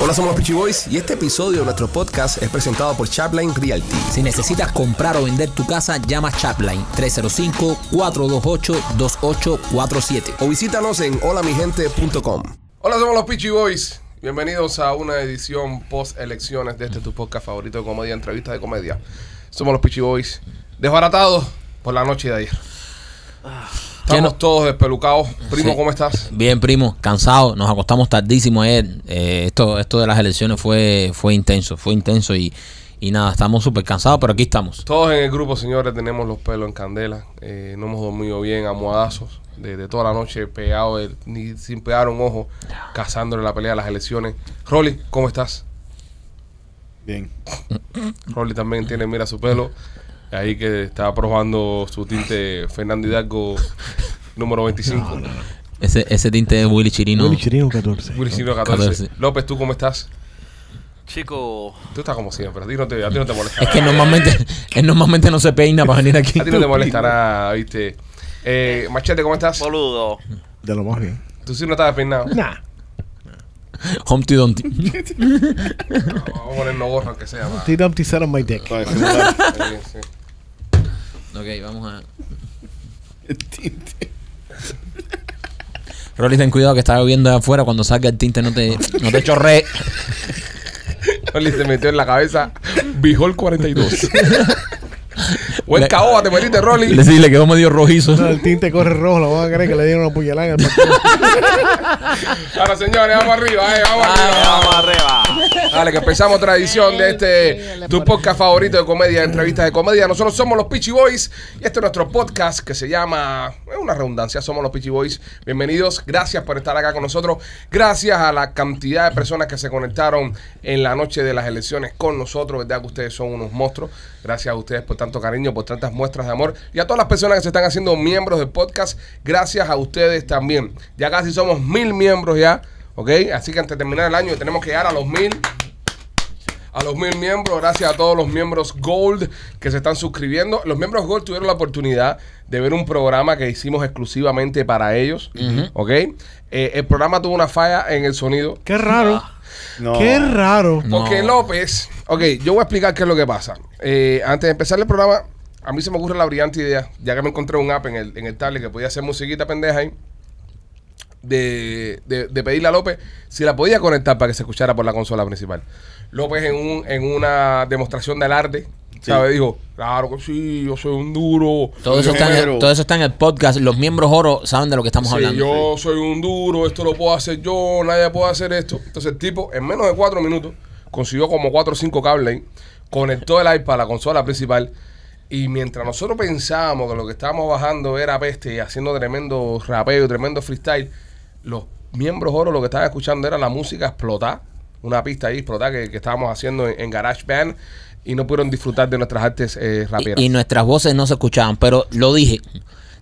Hola, somos los Peachy Boys y este episodio de nuestro podcast es presentado por Chapline Realty. Si necesitas comprar o vender tu casa, llama Chapline 305-428-2847. O visítanos en holamigente.com. Hola, somos los Peachy Boys. Bienvenidos a una edición post elecciones de este tu podcast favorito de comedia, entrevista de comedia. Somos los Peachy Boys, desbaratados por la noche de ayer. Estamos no- todos despelucados. Primo, Sí. ¿cómo estás? Bien, primo, cansado, nos acostamos tardísimo ayer. Eh, esto, esto de las elecciones fue, fue intenso, fue intenso y, y nada, estamos súper cansados, pero aquí estamos. Todos en el grupo, señores, tenemos los pelos en candela. Eh, no hemos dormido bien, almohadazos. De, de toda la noche pegados, eh, ni sin pegar un ojo, cazándole la pelea a las elecciones. Rolly, ¿cómo estás? Bien. Rolly también tiene, mira su pelo. Ahí que está probando su tinte Fernando Hidalgo número 25. Ese, ese tinte de Willy Chirino. Willy Chirino 14. Willy Chino 14. 14. López, ¿tú cómo estás? Chico, Tú estás como siempre. A ti no te, a ti no te molesta. Es que normalmente, él normalmente no se peina para venir aquí. A ti no te molestará, ¿viste? Eh, Machete, ¿cómo estás? boludo. De lo más bien. Tú sí no estás despeinado. Nah. Humpty Dumpty. Vamos a ponernos gorro, aunque sea. T Dumpty sat on my dick. Ok, vamos a. Rolly, ten cuidado que está lloviendo de afuera. Cuando salga el tinte, no te, no te chorree. Rolly se metió en la cabeza Bijol 42. Buen caoba te metiste, Rolly. Le, sí, le quedó medio rojizo. No, el tinte corre rojo, lo van a creer que le dieron una puñalada en el partido. Ahora, señores, vamos arriba, eh, vamos arriba. Vamos arriba. Dale, que empezamos otra edición de este tu podcast favorito de comedia, entrevistas de comedia. Nosotros somos los Peachy Boys y este es nuestro podcast que se llama, es una redundancia, somos los Peachy Boys. Bienvenidos, gracias por estar acá con nosotros. Gracias a la cantidad de personas que se conectaron en la noche de las elecciones con nosotros, verdad que ustedes son unos monstruos. Gracias a ustedes por tanto cariño, por tantas muestras de amor y a todas las personas que se están haciendo miembros del podcast. Gracias a ustedes también. Ya casi somos mil miembros ya. ¿Ok? Así que antes de terminar el año tenemos que llegar a los mil a los mil miembros, gracias a todos los miembros Gold que se están suscribiendo. Los miembros Gold tuvieron la oportunidad de ver un programa que hicimos exclusivamente para ellos. ¿Ok? Eh, el programa tuvo una falla en el sonido. Qué raro. No. Qué raro. No. Porque López, ok, yo voy a explicar qué es lo que pasa. Eh, antes de empezar el programa, a mí se me ocurre la brillante idea, ya que me encontré un app en el, en el tablet que podía hacer musiquita pendeja ahí, de, de, de pedirle a López si la podía conectar para que se escuchara por la consola principal. López en, un, en una demostración del arte, ¿sabes? Dijo, claro que sí, yo soy un duro. Todo eso, está en el, todo eso está en el podcast. Los miembros oro saben de lo que estamos Sí, hablando. yo soy un duro, esto lo puedo hacer yo, nadie puede hacer esto. Entonces el tipo, en menos de cuatro minutos, consiguió como cuatro o cinco cables ahí, conectó el iPad a la consola principal. Y mientras nosotros pensábamos que lo que estábamos bajando era peste y haciendo tremendo rapeo, tremendo freestyle, los miembros oro lo que estaban escuchando era la música explotar, una pista ahí explotar que, que estábamos haciendo en, en GarageBand y no pudieron disfrutar de nuestras artes eh, raperas. y, y nuestras voces no se escuchaban. Pero lo dije.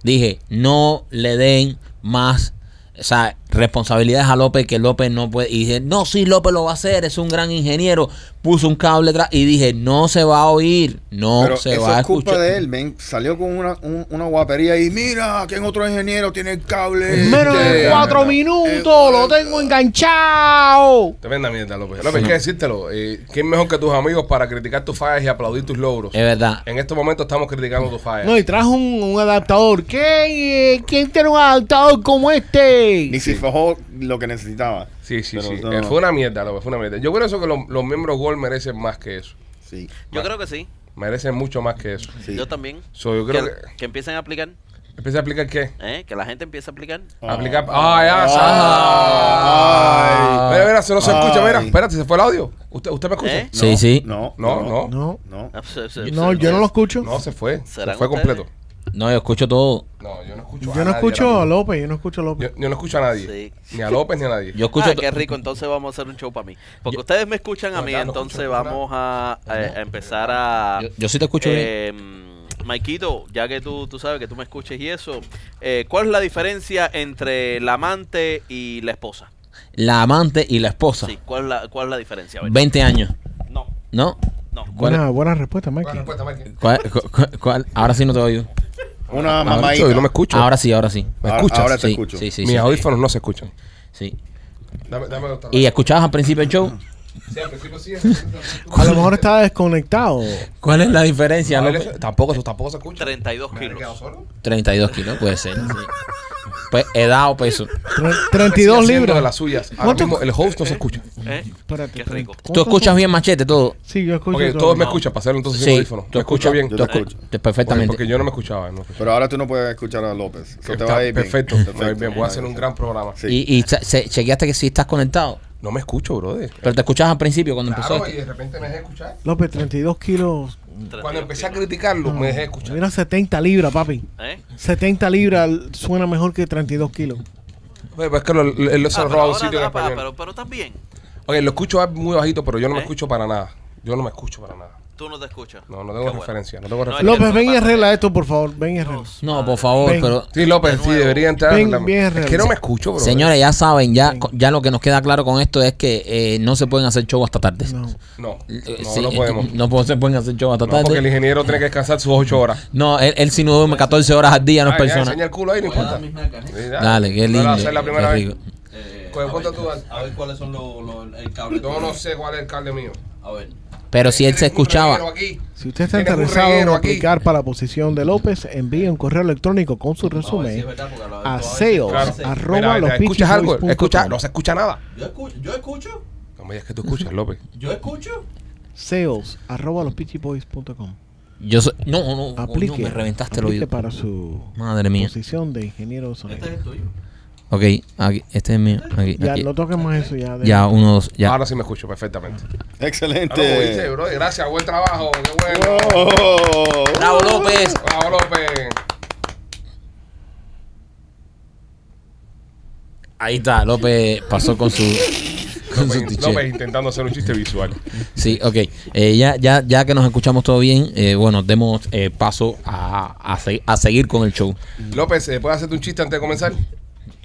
Dije, no le den más o sea, responsabilidades a López que López no puede. Y dije, no, sí, López lo va a hacer, es un gran ingeniero. Puso un cable atrás y dije, no se va a oír, no Pero se eso va a es culpa escuchar. de él, men. Salió con una, un- una guapería y mira, que en otro ingeniero tiene el cable. En menos Eh, de cuatro eh, minutos lo tengo enganchado. Tremenda mierda, López. López, hay que decírtelo. Eh, ¿Quién mejor que tus amigos para criticar tus fallas y aplaudir tus logros? Es verdad. En estos momentos estamos criticando tus fallas. No, y trajo un, un adaptador. ¿Qué? Eh, ¿Quién tiene un adaptador como este? Ni si fajó lo que necesitaba. sí, sí, Pero sí. no. Eh, fue una mierda, López, fue una mierda. Yo creo eso que los, los miembros Gold merecen más que eso. Sí. Yo creo que sí. Merecen mucho más que eso. sí. Yo también. So, yo creo que, que... que empiecen a aplicar. Empieza a aplicar qué? ¿eh? Que la gente empiece a aplicar. Aplicar... ¡Ah, ya! Ay. Mira, mira, se no se escucha. Mira, espérate, ¿se fue el audio? ¿Usted, usted me escucha? ¿Eh? Sí, sí. No, No, no. No, no. Ah, no, se- yo no lo escucho. No, se fue. Se ¿Serán fue ustedes? completo. No, yo escucho todo. No, yo no escucho a Yo no escucho a. López, yo no escucho a López. Yo, yo no escucho a nadie. Sí. Ni a López ni a nadie. Yo escucho Ah, qué rico, entonces vamos a hacer un show para mí. Porque ustedes me escuchan a mí, no entonces vamos a, a- a empezar a... yo, yo sí te escucho bien. Eh, Maikito, ya que tú, tú sabes que tú me escuches y eso, eh, ¿cuál es la diferencia entre la amante y la esposa? La amante y la esposa. Sí, ¿cuál es la, cuál es la diferencia? A ver. 20 años. No, ¿No? no. Buena, buena respuesta, Buena Mikey. respuesta, Mikey. ¿Cuál- cu- cu- cuál? Ahora sí no te oigo. Una Ahora mamadita. yo no me escucho. Ahora sí, ahora sí. ¿Me Ahora- escuchas? ahora te sí, escucho. Sí, sí, Mis sí. audífonos no se escuchan. Sí. Dame, dame otra. ¿Y escuchabas al principio el show? Sí, sí. A lo mejor estaba desconectado. ¿Cuál es la diferencia, No, él- tampoco, eso tampoco se escucha. 32 ¿Me he quedado kilos. solo? 32 kilos, puede ser. sí. Pues edad o peso. Tre- Sigue 32 haciendo libras. de las suyas. Ahora mismo el host no se escucha. ¿Eh? Espérate, Qué espérate. rico. ¿Tú ¿Cuánto escuchas bien machete todo? Sí, yo escucho Ok, todo. todos me No. escuchan, para hacerlo entonces sin Sí, audífono. tú ¿Me escucho escuchas bien? Yo te escucho. te- perfectamente. Porque yo no me escuchaba. No. Pero ahora tú no puedes escuchar a López. Eso te va Está a ir bien. perfecto, me va a ir bien. Voy a hacer un gran programa. Sí. Y, chequeaste que sí estás conectado. No me escucho, brother. Pero te escuchabas al principio cuando Claro, empezó. y de repente me dejé escuchar. López, 32 kilos. 32 Cuando empecé a criticarlo, me dejé escuchar. Mira, 70 libras, papi. ¿Eh? 70 libras suena mejor que 32 kilos. Oye, pues es que lo- lo- él lo se Ah, lo pero roba a un sitio en ah, pero, español. pero, pero también, Oye, lo escucho muy bajito, pero yo no me ¿Eh? escucho para nada. Yo no me escucho para nada. Tú no te escuchas. No, no Qué tengo bueno. referencia. No tengo No, referencia. López, ven y arregla esto, por favor. Ven y arregla. No, por favor, Ven. pero Sí, López, De sí, debería entrar. Ven, La- bien, es que no real. me escucho, bro. señores, ya saben, ya, ya lo que nos queda claro con esto es que eh, no se pueden hacer show hasta tarde. No. No, Eh, no, sí, no podemos. No po- se pueden hacer show hasta No, porque el tarde. ingeniero tiene que descansar sus ocho horas. No, él, él si no duerme 14 horas al día no es Ah, ya, persona. el culo ahí, no importa. Sí, Dale, qué No lindo. la va a hacer la primera qué vez. rico. Coge, ponte tú, dale. A ver cuáles son los, los- el cable. Yo no sé cuál es el cable mío. A ver. Pero si él se escuchaba. Si usted está interesado en aquí. aplicar para la posición de López, envíe un correo electrónico con su resumen verdad, a sales Claro. arroba Mira, los ¿Escuchas algo? Escucha, no se escucha nada. Yo escucho, yo escucho, No me digas que tú escuchas, López. yo escucho. Sales arroba los pitchyboys.com. Yo soy- no, no, Aplique, me reventaste el oído. para su Madre mía. posición de ingeniero de Este es el tuyo. Ok, aquí, este es mío. Aquí, Ya, aquí. no toques más eso ya. de- Ya, uno, dos, ya. Ahora sí me escucho perfectamente. Excelente. Claro, como dice, bro. Gracias, buen trabajo. Qué bueno. Oh. Bravo, López. Bravo, López. Ahí está, López pasó con su. Con su López. López intentando hacer un chiste visual. Sí, ok. Eh, ya, ya, ya que nos escuchamos todo bien, eh, bueno, demos eh, paso a, a, a seguir con el show. López, ¿eh, ¿puedes hacerte un chiste antes de comenzar?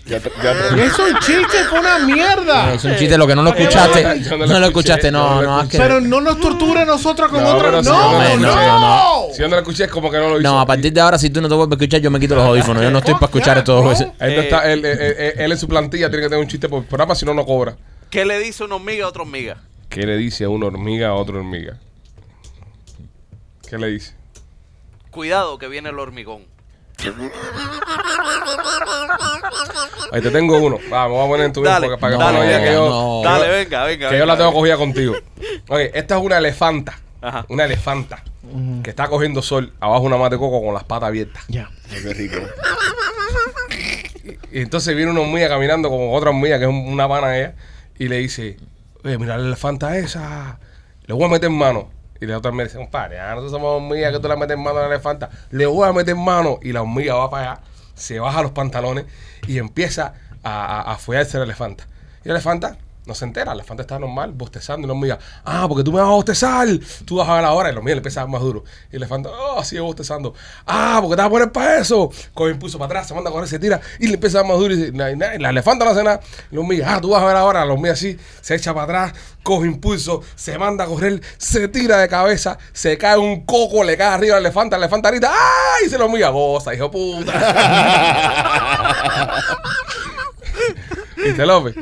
Ya, te- ya te- Es un chiste, fue una mierda. Es un chiste, lo que no lo escuchaste. no No lo escuchaste, no, no no. escuché. Pero no nos torture nosotros con No, otra. pero si No, no lo no, no. Si yo no lo escuché, es como que no lo hizo. No, a partir de ahora, si tú no te vuelves a escuchar, yo me quito los audífonos. Yo no estoy para escuchar esto. Él, no Eh, está, él, él- él- él en su plantilla tiene que tener un chiste por programa, si no, no cobra. ¿Qué le dice una hormiga a otra hormiga? ¿Qué le dice a una hormiga a otra hormiga? ¿Qué le dice? Cuidado que viene el hormigón. Ahí te tengo uno. Vamos, vamos a poner en tu Dale, para que dale, no veas que yo, no. Dale, venga, venga. que yo la venga. tengo cogida contigo. Oye, esta es una elefanta. Ajá. Una elefanta que está cogiendo sol abajo de una mata de coco con las patas abiertas. Ya. Qué rico. Y entonces viene una hormiga caminando con otra hormiga que es un- una pana ella y le dice, oye, mira la elefanta esa, le voy a meter mano. Y la otra hormiga dice, compadre, ah, nosotros somos hormigas que tú le metes mano a la elefanta. Le voy a meter mano. Y la hormiga va para allá, se baja los pantalones y empieza a, a, a follarse la elefanta. Y la elefanta no se entera, la elefanta está normal, bostezando. Y la hormiga, ah, porque tú me vas a bostezar, tú vas a ver la hora. Y la hormiga le empieza a dar más duro. Y la elefanta, oh, sigue bostezando. Ah, porque te vas a poner para eso. Coge impulso para atrás, se manda a correr, se tira y le empieza a dar más duro. Y, dice, "Na- na- y la elefanta no hace nada. Y la hormiga, ah, tú vas a ver ahora. La hormiga así, se echa para atrás, coge impulso, se manda a correr, se tira de cabeza, se cae un coco, le cae arriba al elefante, la elefanta grita, ¡ay! Y se la hormiga goza, hijo puta. ¿Viste, López?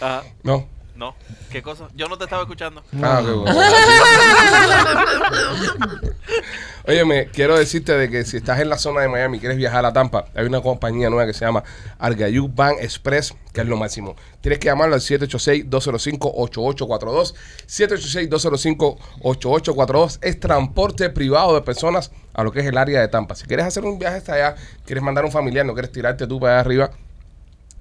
Ajá. No. No. ¿Qué cosa? Yo no te estaba escuchando. Ah, qué bueno. Óyeme, quiero decirte de que si estás en la zona de Miami y quieres viajar a Tampa, hay una compañía nueva que se llama Argayú Bank Express, que es lo máximo. Tienes que llamarlo al 786-205-8842. 786-205-8842 es transporte privado de personas a lo que es el área de Tampa. Si quieres hacer un viaje hasta allá, quieres mandar a un familiar, no quieres tirarte tú para allá arriba,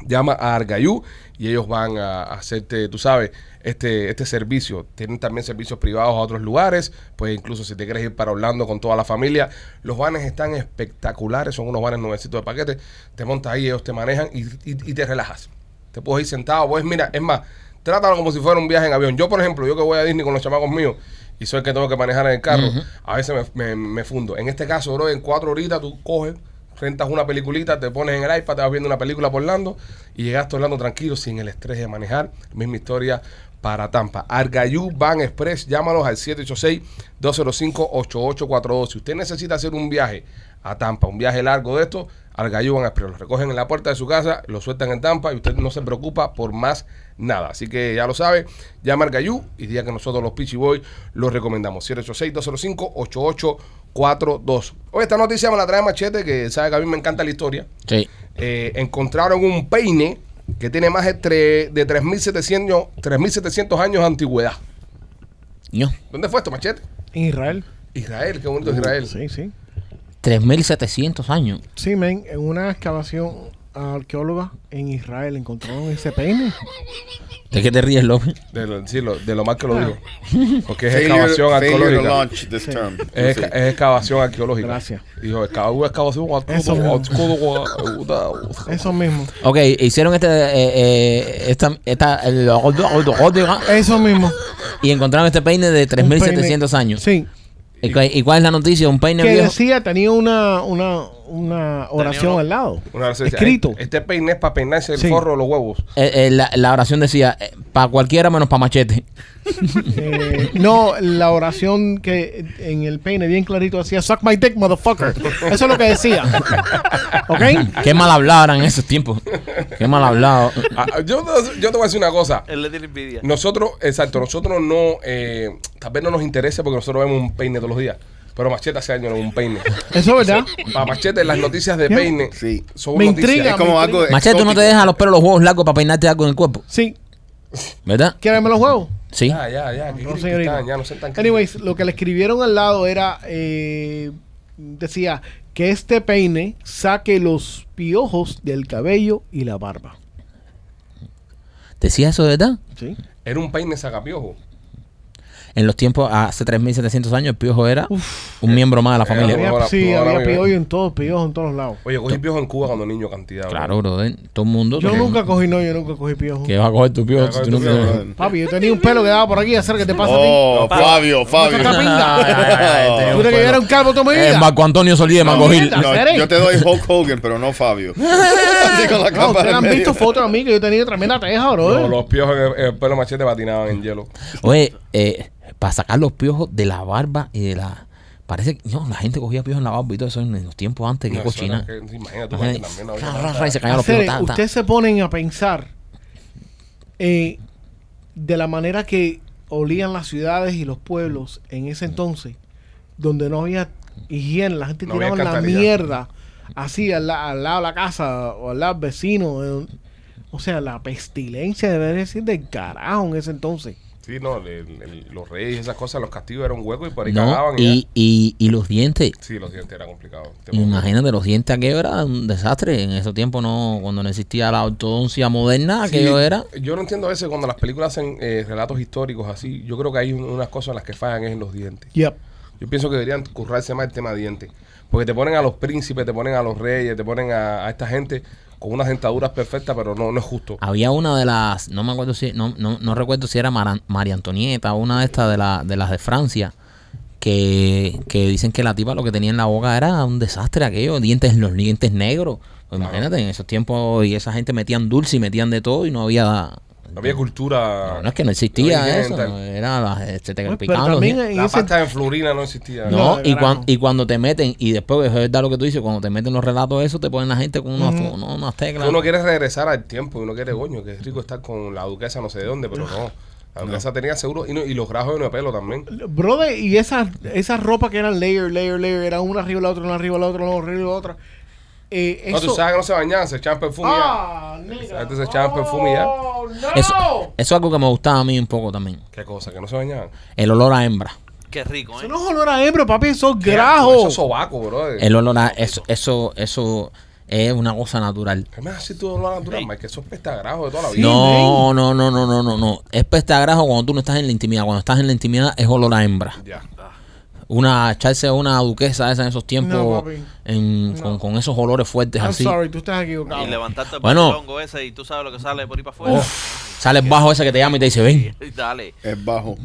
llama a Argayú y ellos van a hacerte, tú sabes, este, este servicio. Tienen también servicios privados a otros lugares, pues incluso si te quieres ir para Orlando con toda la familia, los vanes están espectaculares, son unos vanes nuevecitos de paquete, te montas ahí, ellos te manejan y, y- y te relajas. Te puedes ir sentado, pues mira, es más, trátalo como si fuera un viaje en avión. Yo, por ejemplo, yo que voy a Disney con los chamacos míos y soy el que tengo que manejar en el carro, a veces me, me- me fundo. En este caso, bro, en cuatro horitas tú coges, rentas una peliculita, te pones en el iPad, te vas viendo una película por Orlando y llegaste a Orlando tranquilo, sin el estrés de manejar. Misma historia para Tampa. Argayú Van Express, llámalos al 786-205-8842. Si usted necesita hacer un viaje a Tampa, un viaje largo de esto, Argayú Van Express. Lo recogen en la puerta de su casa, lo sueltan en Tampa y usted no se preocupa por más nada. Así que ya lo sabe, llama al Gayú y diga que nosotros los Pichi Boys los recomendamos. 786-205-8842. Oye, esta noticia me la trae Machete, que sabe que a mí me encanta la historia. Sí. Eh, encontraron un peine que tiene más de, tre- de 3.700 3.700 años de antigüedad. No. ¿Dónde fue esto, Machete? En Israel. Israel, qué bonito Israel. Sí, sí. 3.700 años. Sí, men, en una excavación arqueóloga en Israel encontraron ese peine. ¿De qué te ríes, López? De lo, sí, lo- de lo mal que lo digo. Porque es Failure, excavación arqueológica. Es, Sí. es excavación arqueológica. Gracias. Dijo, "Exca- una excavación Eso mismo. arqueológica. Eso mismo. Ok, hicieron este, eh, eh, esta, esta, el- Eso mismo. y encontraron este peine de Un 3.700 peine. años. Sí. ¿Y, cu- y cuál es la noticia? Un peine Que viejo. decía, tenía una, una, una oración uno- al lado. Una vez decía, Escrito. Este peine es para peinarse el Sí. forro de los huevos. Eh, eh, la, la oración decía, para cualquiera menos para machete. Eh, no, la oración que en el peine bien clarito decía, suck my dick, motherfucker. Eso es lo que decía. ¿Ok? Qué mal hablado eran en esos tiempos. Qué mal hablado. Ah, yo, yo te voy a decir una cosa. Él le tiene envidia. Nosotros, exacto, nosotros no, eh, tal vez no nos interese porque nosotros vemos un peine todos los días. Pero Machete hace años no es un peine. Eso es verdad. Para Machete, las noticias de peine Sí. son Me noticias. intriga. Es como algo Machete, tú no te dejas los pelos los huevos largos para peinarte algo en el cuerpo. Sí. ¿Verdad? ¿Quieres verme los huevos? Sí. Ya, ya, ya. No, señorita. ya no sean tan críticos. Anyways, lo que le escribieron al lado era, eh, decía, que este peine saque los piojos del cabello y la barba. ¿Decía eso de verdad? Sí. Era un peine sacapiojo. En los tiempos, hace 3.700 años, el piojo era un miembro más de la familia. Había, sí, había piojos en todos, piojos en todos lados. Oye, cogí piojo en Cuba cuando niño cantidad. Claro, brother. Todo el mundo. Yo nunca cogí, no, yo nunca cogí piojos. ¿Qué vas a coger tu piojo? A tú coger tu nunca- piojo. Papi, yo tenía un pelo que daba por aquí, hacer que te pasa a Oh, No, Fabio, Fabio. Ti. tenía ¿Tú crees que yo era un calvo toda mi Eh, vida? Marco Antonio Solí de Macogil. mierda. No, ¿Eres? yo te doy Hulk Hogan, pero no Fabio. Así con la No, cámara ustedes han visto fotos de mí que yo tenía tremenda teja, bro. No, los piojos en el, en el pelo machete patinaban en hielo. Oye, eh, para sacar los piojos de la barba y de la. Parece que. No, la gente cogía piojos en la barba y todo eso en los tiempos antes. Cochina. que- ta. ustedes se ponen a pensar eh, de la manera que olían las ciudades y los pueblos en ese entonces, donde no había higiene, la gente No tiraba la mierda así al, la- al lado de la casa o al lado del vecino. eh, o sea, la pestilencia debería decir del carajo en ese entonces. Sí, no, el- el- los reyes y esas cosas, los castigos eran un hueco y por ahí No, cagaban. Y, y, los dientes. Sí, los dientes eran complicados. Te Imagínate, los dientes aquello era un desastre. En ese tiempo, no, cuando no existía la ortodoncia moderna, Sí, aquello era. Yo no entiendo a veces cuando las películas hacen eh, relatos históricos así. Yo creo que hay un- unas cosas en las que fallan es en los dientes. Yep. Yo pienso que deberían currarse más el tema de dientes. Porque te ponen a los príncipes, te ponen a los reyes, te ponen a, a esta gente con unas dentaduras perfectas, pero no, no es justo. Había una de las, no me acuerdo si, no, no, no recuerdo si era Mara- María Antonieta o una de estas de, la, de las de Francia, que, que dicen que la tipa lo que tenía en la boca era un desastre aquello, dientes, los dientes negros. Pues imagínate, en esos tiempos y esa gente metían dulce y metían de todo y no había... No había cultura. No, no es que no existía no eso, dental. era la, se te Pues, picaban pero los también dientes. en La ese pasta de florina no existía. No, No, y, cuan- y cuando te meten, y después es verdad lo que tú dices, cuando te meten los relatos de eso, te ponen la gente con unos, unos- unas teclas. Uno quiere regresar al tiempo y uno quiere, coño, que es rico estar con la duquesa no sé de dónde, pero no. La duquesa tenía seguro y, no- y los grajos de pelo también. Brother, y esa, esa ropa que eran layer, layer, layer, era una arriba la otra, una arriba la otra, una arriba la otra. Eh, No, tú eso- sabes que no se bañaban, se echaban perfume ya. Ah, nigga. Antes se echaban perfume y ya. Oh, no. Eso, eso es algo que me gustaba a mí un poco también. ¿Qué cosa? Que no se bañaban. El olor a hembra. Qué rico, Eso ¿eh? no es olor a hembra, papi, eso es Eso grajo. es sobaco, bro. El olor a eso, eso, eso es una cosa natural. ¿Qué me haces tú de olor natural. Mike? Que eso es pesta grajo de toda la vida. No, no, no, no, no, no, no. Es peste a grajo cuando tú no estás en la intimidad. Cuando estás en la intimidad es olor a hembra. Ya. Una, echarse una duquesa esa en esos tiempos No, papi. en- No. con, con esos olores fuertes I'm así. sorry, tú estás equivocado. Y levantarte el Bueno. ese y tú sabes lo que sale por ahí para afuera. Sale el bajo ese que te llama y te dice, ven. Y Dale. Es bajo.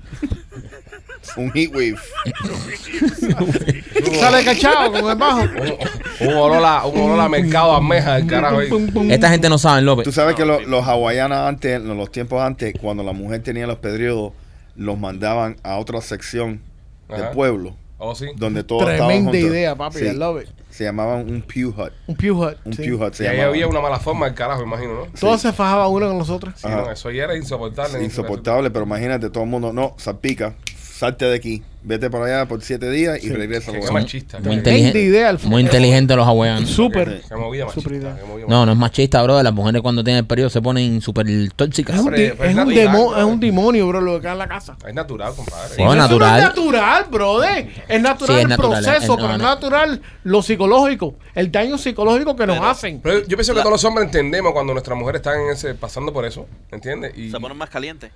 Un heat wave. Sale cachado con el bajo. Un, un olor a, un olor a mercado a almeja del carajo ahí. Esta gente no sabe, López. Tú sabes que No, lo- los hawaianos antes, en los tiempos antes, cuando la mujer tenía los periodos, los mandaban a otra sección del pueblo Oh, sí. donde estaban Tremenda idea, papi. Sí. I love it. Se llamaban un pew hut. Un pew hut. Un sí. pew hut se Y ahí llamaba. había una mala forma del carajo, imagino, ¿no? Todos se fajaban uno con los otros. Sí, no, eso ya era insoportable. Insoportable, pero imagínate, todo el mundo, no, salpica, salte de aquí, vete para allá por siete días y regresa. Qué a jugar. machista. Muy Qué- inteligente. idea, Muy inteligente los hawaianos. Súper. Qué qué No, no es machista, bro. Las mujeres cuando tienen el periodo se ponen súper tóxicas. Es un, pero es es un natural, demo- bro. es un demonio, bro, lo que cae en la casa. Es natural, compadre. Bueno, natural. no es natural, brother. Es natural Sí, es el natural, proceso, es- no, pero es no. natural lo psicológico, el daño psicológico que nos Pero- hacen. Pero yo pienso que todos los hombres entendemos cuando nuestras mujeres están en ese, pasando por eso, ¿entiendes? Y Se ponen más calientes.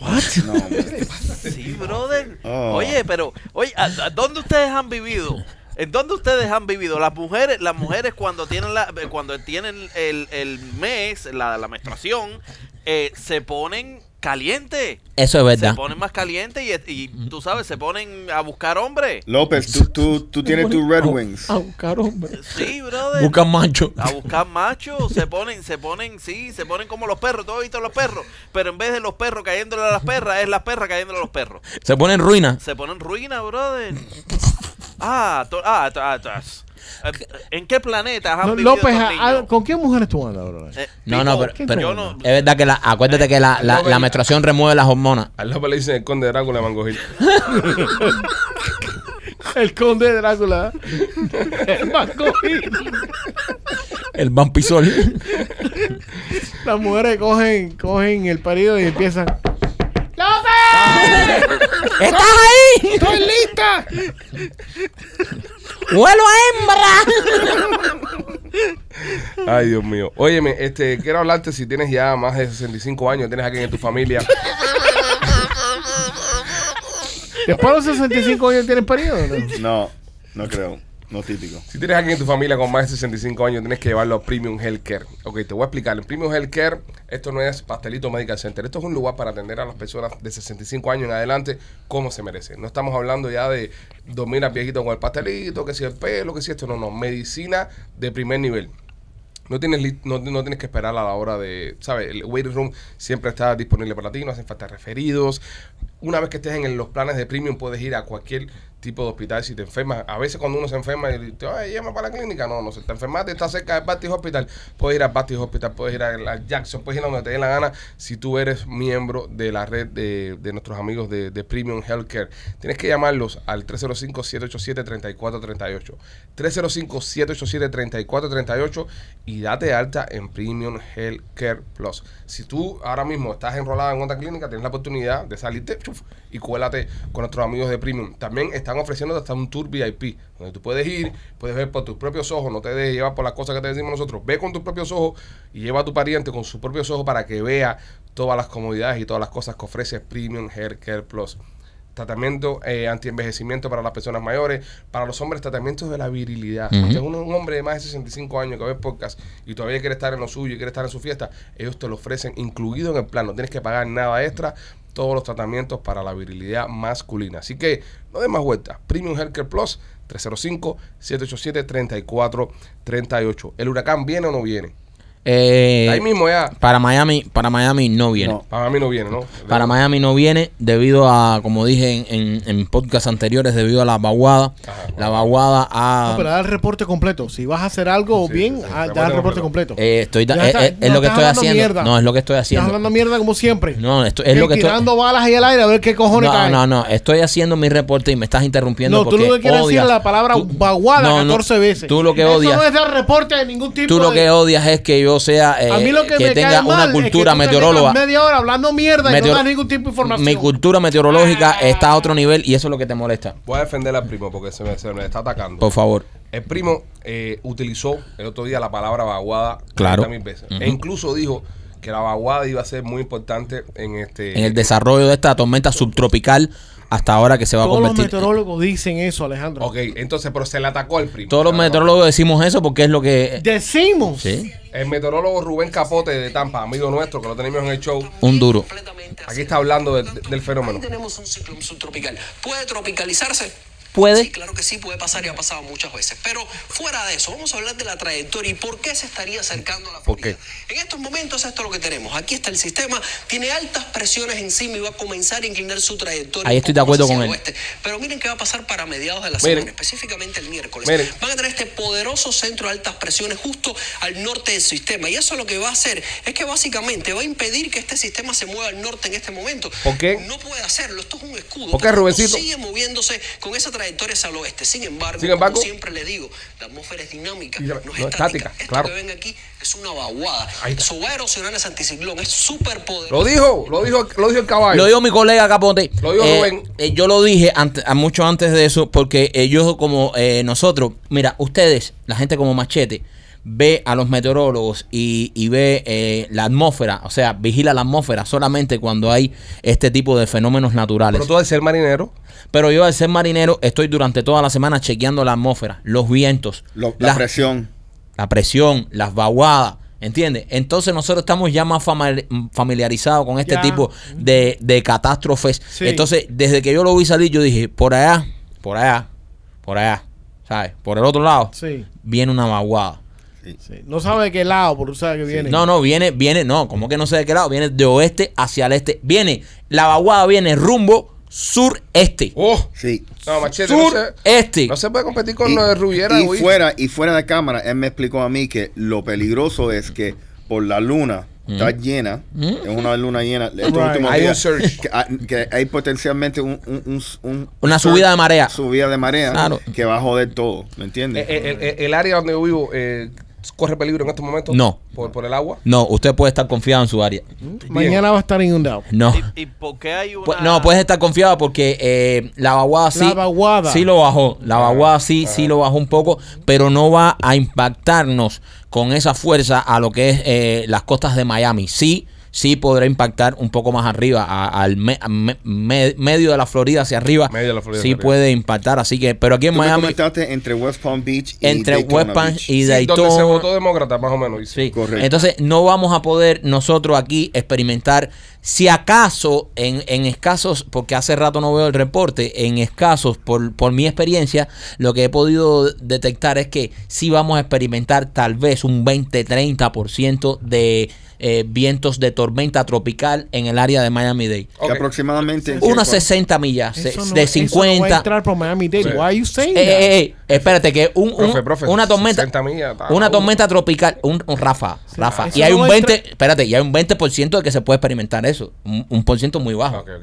No, hombre. Sí, brother. Oh. Oye, pero, oye, ¿a, a dónde ustedes han vivido? ¿En dónde ustedes han vivido? Las mujeres, las mujeres cuando tienen la, cuando tienen el, el mes, la, la menstruación, eh, se ponen calientes. Eso es verdad. Se ponen más calientes y, y tú sabes, se ponen a buscar hombres. López, tú, tú, tú tienes tus Red Wings. A buscar hombre. Sí, brother. Buscan macho. a buscar machos, se ponen, se ponen, sí, se ponen como los perros, todo visto los perros, pero en vez de los perros cayéndole a las perras, es las perras cayéndole a los perros. Se ponen ruina. Se ponen ruina, brother. Ah, to- ah, to- ah, eh, ¿En qué planeta No, vivido López, estos a- niños? a- ¿con qué mujeres tú andas, bro? Eh, No, no, pero, pero yo no, es verdad que la, acuérdate que la, la, la menstruación remueve las hormonas. al López le dicen el conde de Drácula de Mango Hill. El conde de Drácula. El Mango Hill. El vampisol. Las mujeres cogen, cogen el periodo y empiezan. ¡López! ¡Estás ahí! ¡Estoy lista! ¡Huelo a hembra! Ay, Dios mío. Óyeme, este, quiero hablarte si tienes ya más de 65 años, tienes a alguien en tu familia. Después de los 65 años tienen periodo, ¿no? No, no creo. No típico. Si tienes alguien en tu familia con más de 65 años, tienes que llevarlo a Premium Healthcare. Ok, te voy a explicar. En Premium Healthcare, esto no es pastelito Medical Center. Esto es un lugar para atender a las personas de 65 años en adelante como se merecen. No estamos hablando ya de dormir a viejito con el pastelito, que si el pelo, que si esto. No, no. Medicina de primer nivel. No tienes, no, no tienes que esperar a la hora de, ¿sabes? El waiting room siempre está disponible para ti, no hacen falta referidos. Una vez que estés en los planes de premium, puedes ir a cualquier tipo de hospital si te enfermas. A veces cuando uno se enferma y te ay, llama para la clínica, no, no, si te enfermaste, estás cerca del Baptist Hospital, puedes ir al Baptist Hospital, puedes ir a, la Jackson, puedes ir a donde te dé la gana si tú eres miembro de la red de, de nuestros amigos de, de Premium Healthcare. Tienes que llamarlos al 305-787-3438. 305-787-3438 y date alta en Premium Healthcare Plus. Si tú ahora mismo estás enrolado en otra clínica, tienes la oportunidad de salirte y cuélate con nuestros amigos de Premium. También están ofreciendo hasta un tour VIP, donde tú puedes ir, puedes ver por tus propios ojos, no te dejes llevar por las cosas que te decimos nosotros. Ve con tus propios ojos y lleva a tu pariente con sus propios ojos para que vea todas las comodidades y todas las cosas que ofrece Premium Healthcare Plus tratamiento eh, antienvejecimiento para las personas mayores, para los hombres tratamientos de la virilidad. Si es un, un hombre de más de 65 años que ve podcast y todavía quiere estar en lo suyo y quiere estar en su fiesta, ellos te lo ofrecen incluido en el plan, no tienes que pagar nada extra, todos los tratamientos para la virilidad masculina. Así que no des más vueltas. Premium Healthcare Plus 305-787-3438. ¿El huracán viene o no viene? Eh, Ahí mismo ya. para Miami, para Miami no viene. No. Para mí no viene, ¿no? Para Miami no viene debido a, como dije en, en, en podcasts anteriores, debido a la vaguada. Ajá, la vaguada No, a... pero da el reporte completo. Si vas a hacer algo Sí, bien, sí, sí, ah, reporte da el reporte completo. completo. Eh, estoy da- Ya es, está, es- es no lo que estás estoy haciendo. mierda. No, es lo que estoy Estás haciendo. hablando mierda como siempre. No, esto es Y lo que estoy... tirando balas ahí al aire a ver qué cojones No, no, no, estoy haciendo mi reporte y me estás interrumpiendo No, tú porque lo que quieres decir odias- es la palabra tú- vaguada No, no, 14 veces. Tú lo que Eso odias, no es dar reporte de ningún tipo tú lo que odias es que yo sea eh, A mí lo que, me tenga cae mal una es que cultura te meteoróloga. metas media hora hablando mierda y Meteor- no das ningún tipo de información. Mi cultura meteorológica está a otro nivel y eso es lo que te molesta. Voy a defender al primo porque se me, se me está atacando. Por favor. El primo eh, utilizó el otro día la palabra vaguada Claro. 30 mil veces. E incluso dijo que la vaguada iba a ser muy importante en este... En el desarrollo de esta tormenta subtropical hasta ahora que se va a Todos los convertir. meteorólogos dicen eso, Alejandro. Ok, entonces, pero se le atacó al primo. Todos los meteorólogos decimos eso porque es lo que... Decimos. Sí, El meteorólogo Rubén Capote de Tampa, amigo nuestro, que lo tenemos en el show, un duro. aquí está hablando del, del fenómeno. Tenemos un ciclón subtropical. ¿Puede tropicalizarse? Puede. Sí, claro que sí, puede pasar y ha pasado muchas veces. Pero fuera de eso, vamos a hablar de la trayectoria y por qué se estaría acercando a la ¿Por Florida. En estos momentos esto es lo que tenemos. Aquí está el sistema, tiene altas presiones encima y va a comenzar a inclinar su trayectoria. Ahí estoy de acuerdo con él. oeste. Pero miren qué va a pasar para mediados de la Miren. semana, específicamente el miércoles. Miren. Van a tener este poderoso centro de altas presiones justo al norte del sistema. Y eso lo que va a hacer es que básicamente va a impedir que este sistema se mueva al norte en este momento. ¿Por qué? No puede hacerlo. Esto es un escudo. ¿Por qué? Sigue moviéndose con esa trayectoria hacia el oeste. Sin embargo, Sin embargo- como siempre le digo, la atmósfera es dinámica, Y no es no es estática. estática, Esto claro. que ven aquí es una vaguada. Eso va a erosionar ese anticiclón. Es súper poderoso. Lo dijo, lo dijo, lo dijo el caballo. Lo dijo mi colega Capote. Lo dijo Eh, Rubén. eh, yo lo dije ante- a mucho antes de eso porque ellos como eh, nosotros, mira, ustedes, la gente como Machete, ve a los meteorólogos y, y ve eh, la atmósfera, o sea, vigila la atmósfera solamente cuando hay este tipo de fenómenos naturales. Pero tú al ser marinero, Pero yo al ser marinero estoy durante toda la semana chequeando la atmósfera, los vientos, Lo- la presión. la presión, las vaguadas, ¿entiendes? Entonces nosotros estamos ya más familiarizados con este Ya. tipo de, de catástrofes. Sí. Entonces, desde que yo lo vi salir, yo dije, por allá, por allá, por allá, ¿sabes? Por el otro lado, Sí, viene una vaguada. Sí. No sabe de qué lado, pero tú sabes que viene. No, no, viene, viene, no, como que no sé de qué lado, viene de oeste hacia el este. Viene, la vaguada viene rumbo sureste. oh, Sí. no, machete, no se, Sureste. no se puede competir con Y, lo de Rubiera, y güey. fuera, y fuera de cámara, él me explicó a mí que lo peligroso es que por la luna está llena, es una luna llena. estos Right. últimos Hay un días. Que, hay- que hay potencialmente un, un- un- un- Una un subida de marea. Subida de marea Claro. que va a joder todo, ¿me Eh, entiendes? eh, el, el- el área donde yo vivo eh, corre peligro en estos momentos. No. Por, por el agua. No, usted puede estar confiado en su área. Mañana va a estar inundado. No. ¿Y, y por qué hay una.? Pu- No, puedes estar confiado porque eh, la vaguada sí. La vaguada. Sí lo bajó. La vaguada sí, sí lo bajó un poco, pero no va a impactarnos con esa fuerza a lo que es eh, las costas de Miami. Sí, sí podrá impactar un poco más arriba, a- al me- a me- me- medio de la Florida hacia arriba. Medio de la Florida sí arriba. puede impactar, así que, pero aquí en Tú Miami, entre West Palm Beach y entre Daytona West Palm Beach. y Sí, donde se Daytona. votó demócrata, más o menos. Sí, Correcto. entonces no vamos a poder nosotros aquí experimentar, si acaso en, en escasos, porque hace rato no veo el reporte, en escasos, por, por mi experiencia, lo que he podido detectar es que sí vamos a experimentar tal vez un 20-30% de eh, vientos de tormenta tropical en el área de Miami-Dade. Que Ok. aproximadamente... Unas 60 millas, Eso no- de eso no va a 50. entrar por Miami Dade. Sí. Why are you saying Eh, eh, that? eh, espérate, que un, un- Profe, profe, una tormenta, 60 millas, está una tormenta tropical, un, un Rafa, Rafa, y hay no un va a 20, entrar- espérate, y hay un 20% de que se puede experimentar eso, un, un por ciento muy bajo. Pues,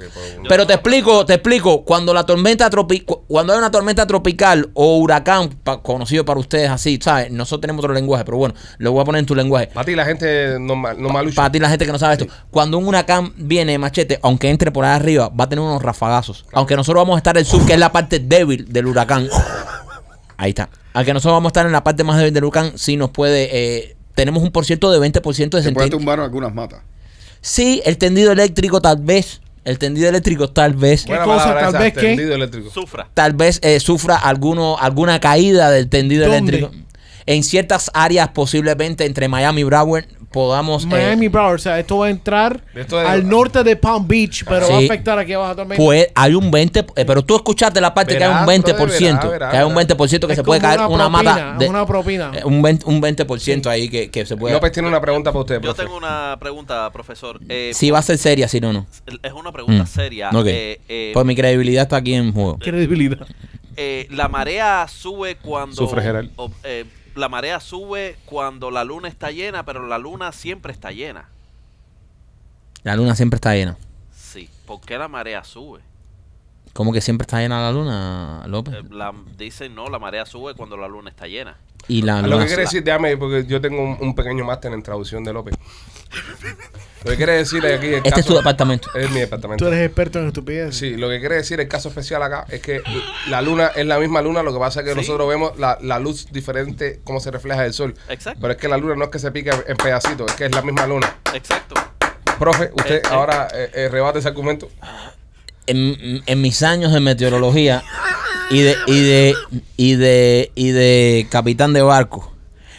Pero te explico, te explico, cuando la tormenta tropical, cuando hay una tormenta tropical o huracán, pa- conocido para ustedes así, ¿sabes? Nosotros tenemos otro lenguaje, pero bueno, lo voy a poner en tu lenguaje. Para ti, la gente normal, Para ti, la gente que no sabe esto, cuando un huracán viene, machete, aunque entre por ahí arriba, va a tener unos rafagazos. Aunque nosotros vamos a estar en el sur, que es la parte débil del huracán. Ahí está. Aunque nosotros vamos a estar en la parte más débil del huracán, sí nos puede. eh, tenemos un por ciento de 20% de Se puede sentir. tumbar algunas matas. Sí, el tendido eléctrico, tal vez. El tendido eléctrico, tal vez. ¿Qué cosa? palabra Tal esa, vez, eléctrico. Sufra. Tal vez eh, sufra alguno, alguna caída del tendido ¿Dónde? eléctrico. En ciertas áreas, posiblemente entre Miami y Broward, podamos. eh, Miami Broward, o sea, esto va a entrar Esto es- al norte de Palm Beach, pero Sí. va a afectar aquí abajo también. Pues hay un 20, eh, pero tú escuchaste la parte que hay un Verás, 20%, brother, verás, que hay un verás. 20% que Es se puede caer una mata de una propina. eh, un 20, un 20% ahí que, que se puede López tiene una pregunta para usted, Yo profe. tengo una pregunta, profesor. Eh, Si va a ser seria, si no no. Es una pregunta Mm. seria. Ok. Eh, eh, Pues mi credibilidad está aquí en juego. Credibilidad. eh, la marea sube cuando Sufre, Gerald. eh, la marea sube cuando la luna está llena, pero la luna siempre está llena. La luna siempre está llena. Sí. ¿Por qué la marea sube? ¿Cómo que siempre está llena la luna, López? Eh, la, dicen no, la marea sube cuando la luna está llena. Y la A lo que quiere decir, déjame, porque yo tengo un, un pequeño máster en traducción de López. Lo que quiere decir aquí. El Este es tu departamento. Es mi departamento. Tú eres experto en estupidez. Sí, lo que quiere decir el caso especial acá es que la luna es la misma luna, lo que pasa es que Sí. nosotros vemos la, la luz diferente, cómo se refleja del sol. Exacto. Pero es que la luna no es que se pica en pedacitos, es que es la misma luna. Exacto. Profe, usted Eh, eh. ahora eh, eh, rebate ese argumento. En, en mis años de meteorología y de, y de y de y de capitán de barco,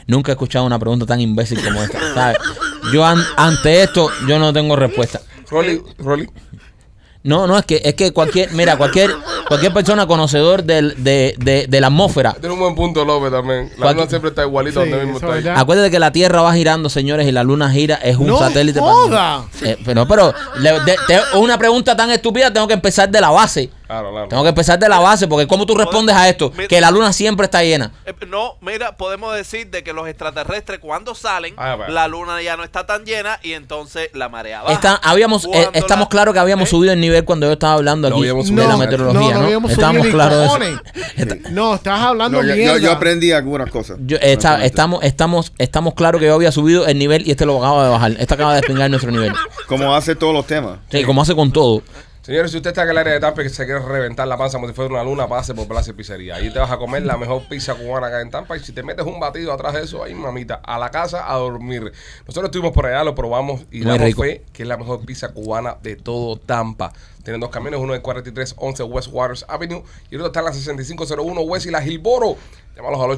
nunca he escuchado una pregunta tan imbécil como esta. ¿sabes? Yo an- ante esto yo no tengo respuesta. Rolly, Rolly. No, no, es que, es que cualquier, mira, cualquier, cualquier persona conocedor del- de, de- de la atmósfera. Tiene un buen punto López también. La ¿Cuál- luna siempre está igualita Sí, donde mismo está verdad. Acuérdate que la Tierra va girando, señores, y la Luna gira, es un No satélite. joda. Eh, pero, pero, le- de- te- una pregunta tan estúpida, tengo que empezar de la base. Claro, claro. Tengo que empezar de la base, porque ¿cómo tú respondes a esto? Mira- Que la Luna siempre está llena. Eh, No, mira, podemos decir de que los extraterrestres cuando salen, Ah, la luna ya no está tan llena y entonces la marea baja. Está- habíamos, eh, estamos la- claros que habíamos ¿Eh? subido el nivel cuando yo estaba hablando aquí habíamos de la No, meteorología, no, ¿no? habíamos estamos subido claros. Está- No, estás hablando No, yo, yo- mierda. yo aprendí algunas cosas. yo- está- Honestamente. estamos, estamos, estamos claros que yo había subido el nivel y este lo acaba de bajar. Este acaba de despingar nuestro nivel. Como hace todos los temas. Sí, como hace con todo. Señores, si usted está en el área de Tampa y que se quiere reventar la panza como si fuera una luna, pase por Plaza y Pizzería. Ahí te vas a comer la mejor pizza cubana acá en Tampa. Y si te metes un batido atrás de eso, ahí mamita, a la casa a dormir. Nosotros estuvimos por allá, lo probamos y Muy damos rico. fe que es la mejor pizza cubana de todo Tampa. Tienen dos camiones, uno de 4311 West Waters Avenue y el otro está en la 6501 West y la Gilboro. Llámalos al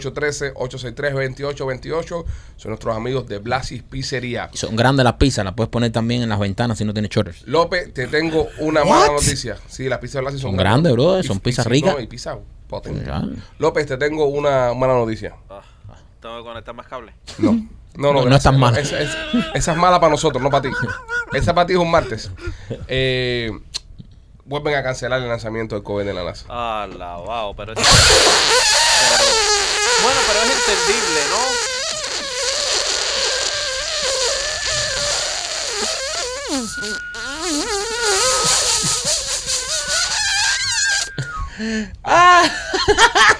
813-863-2828. Son nuestros amigos de Blasis Pizzería. Y Son grandes las pizzas, las puedes poner también en las ventanas si no tienes shorters. López, te tengo una mala noticia. Sí, las pizzas de Blasi son, Son grandes, brother, son pizzas y- ricas. no, y pizzas potentes. Ya. López, te tengo una mala noticia. Ah, tengo que conectar más cable. No. No, no, No, no es tan mala. Esa, esa- esa es mala para nosotros, no para ti. Esa para ti es un martes. Eh, vuelven a cancelar el lanzamiento del COVID de la NASA. Alabado, pero, es- pero- Bueno, pero es entendible, ¿no?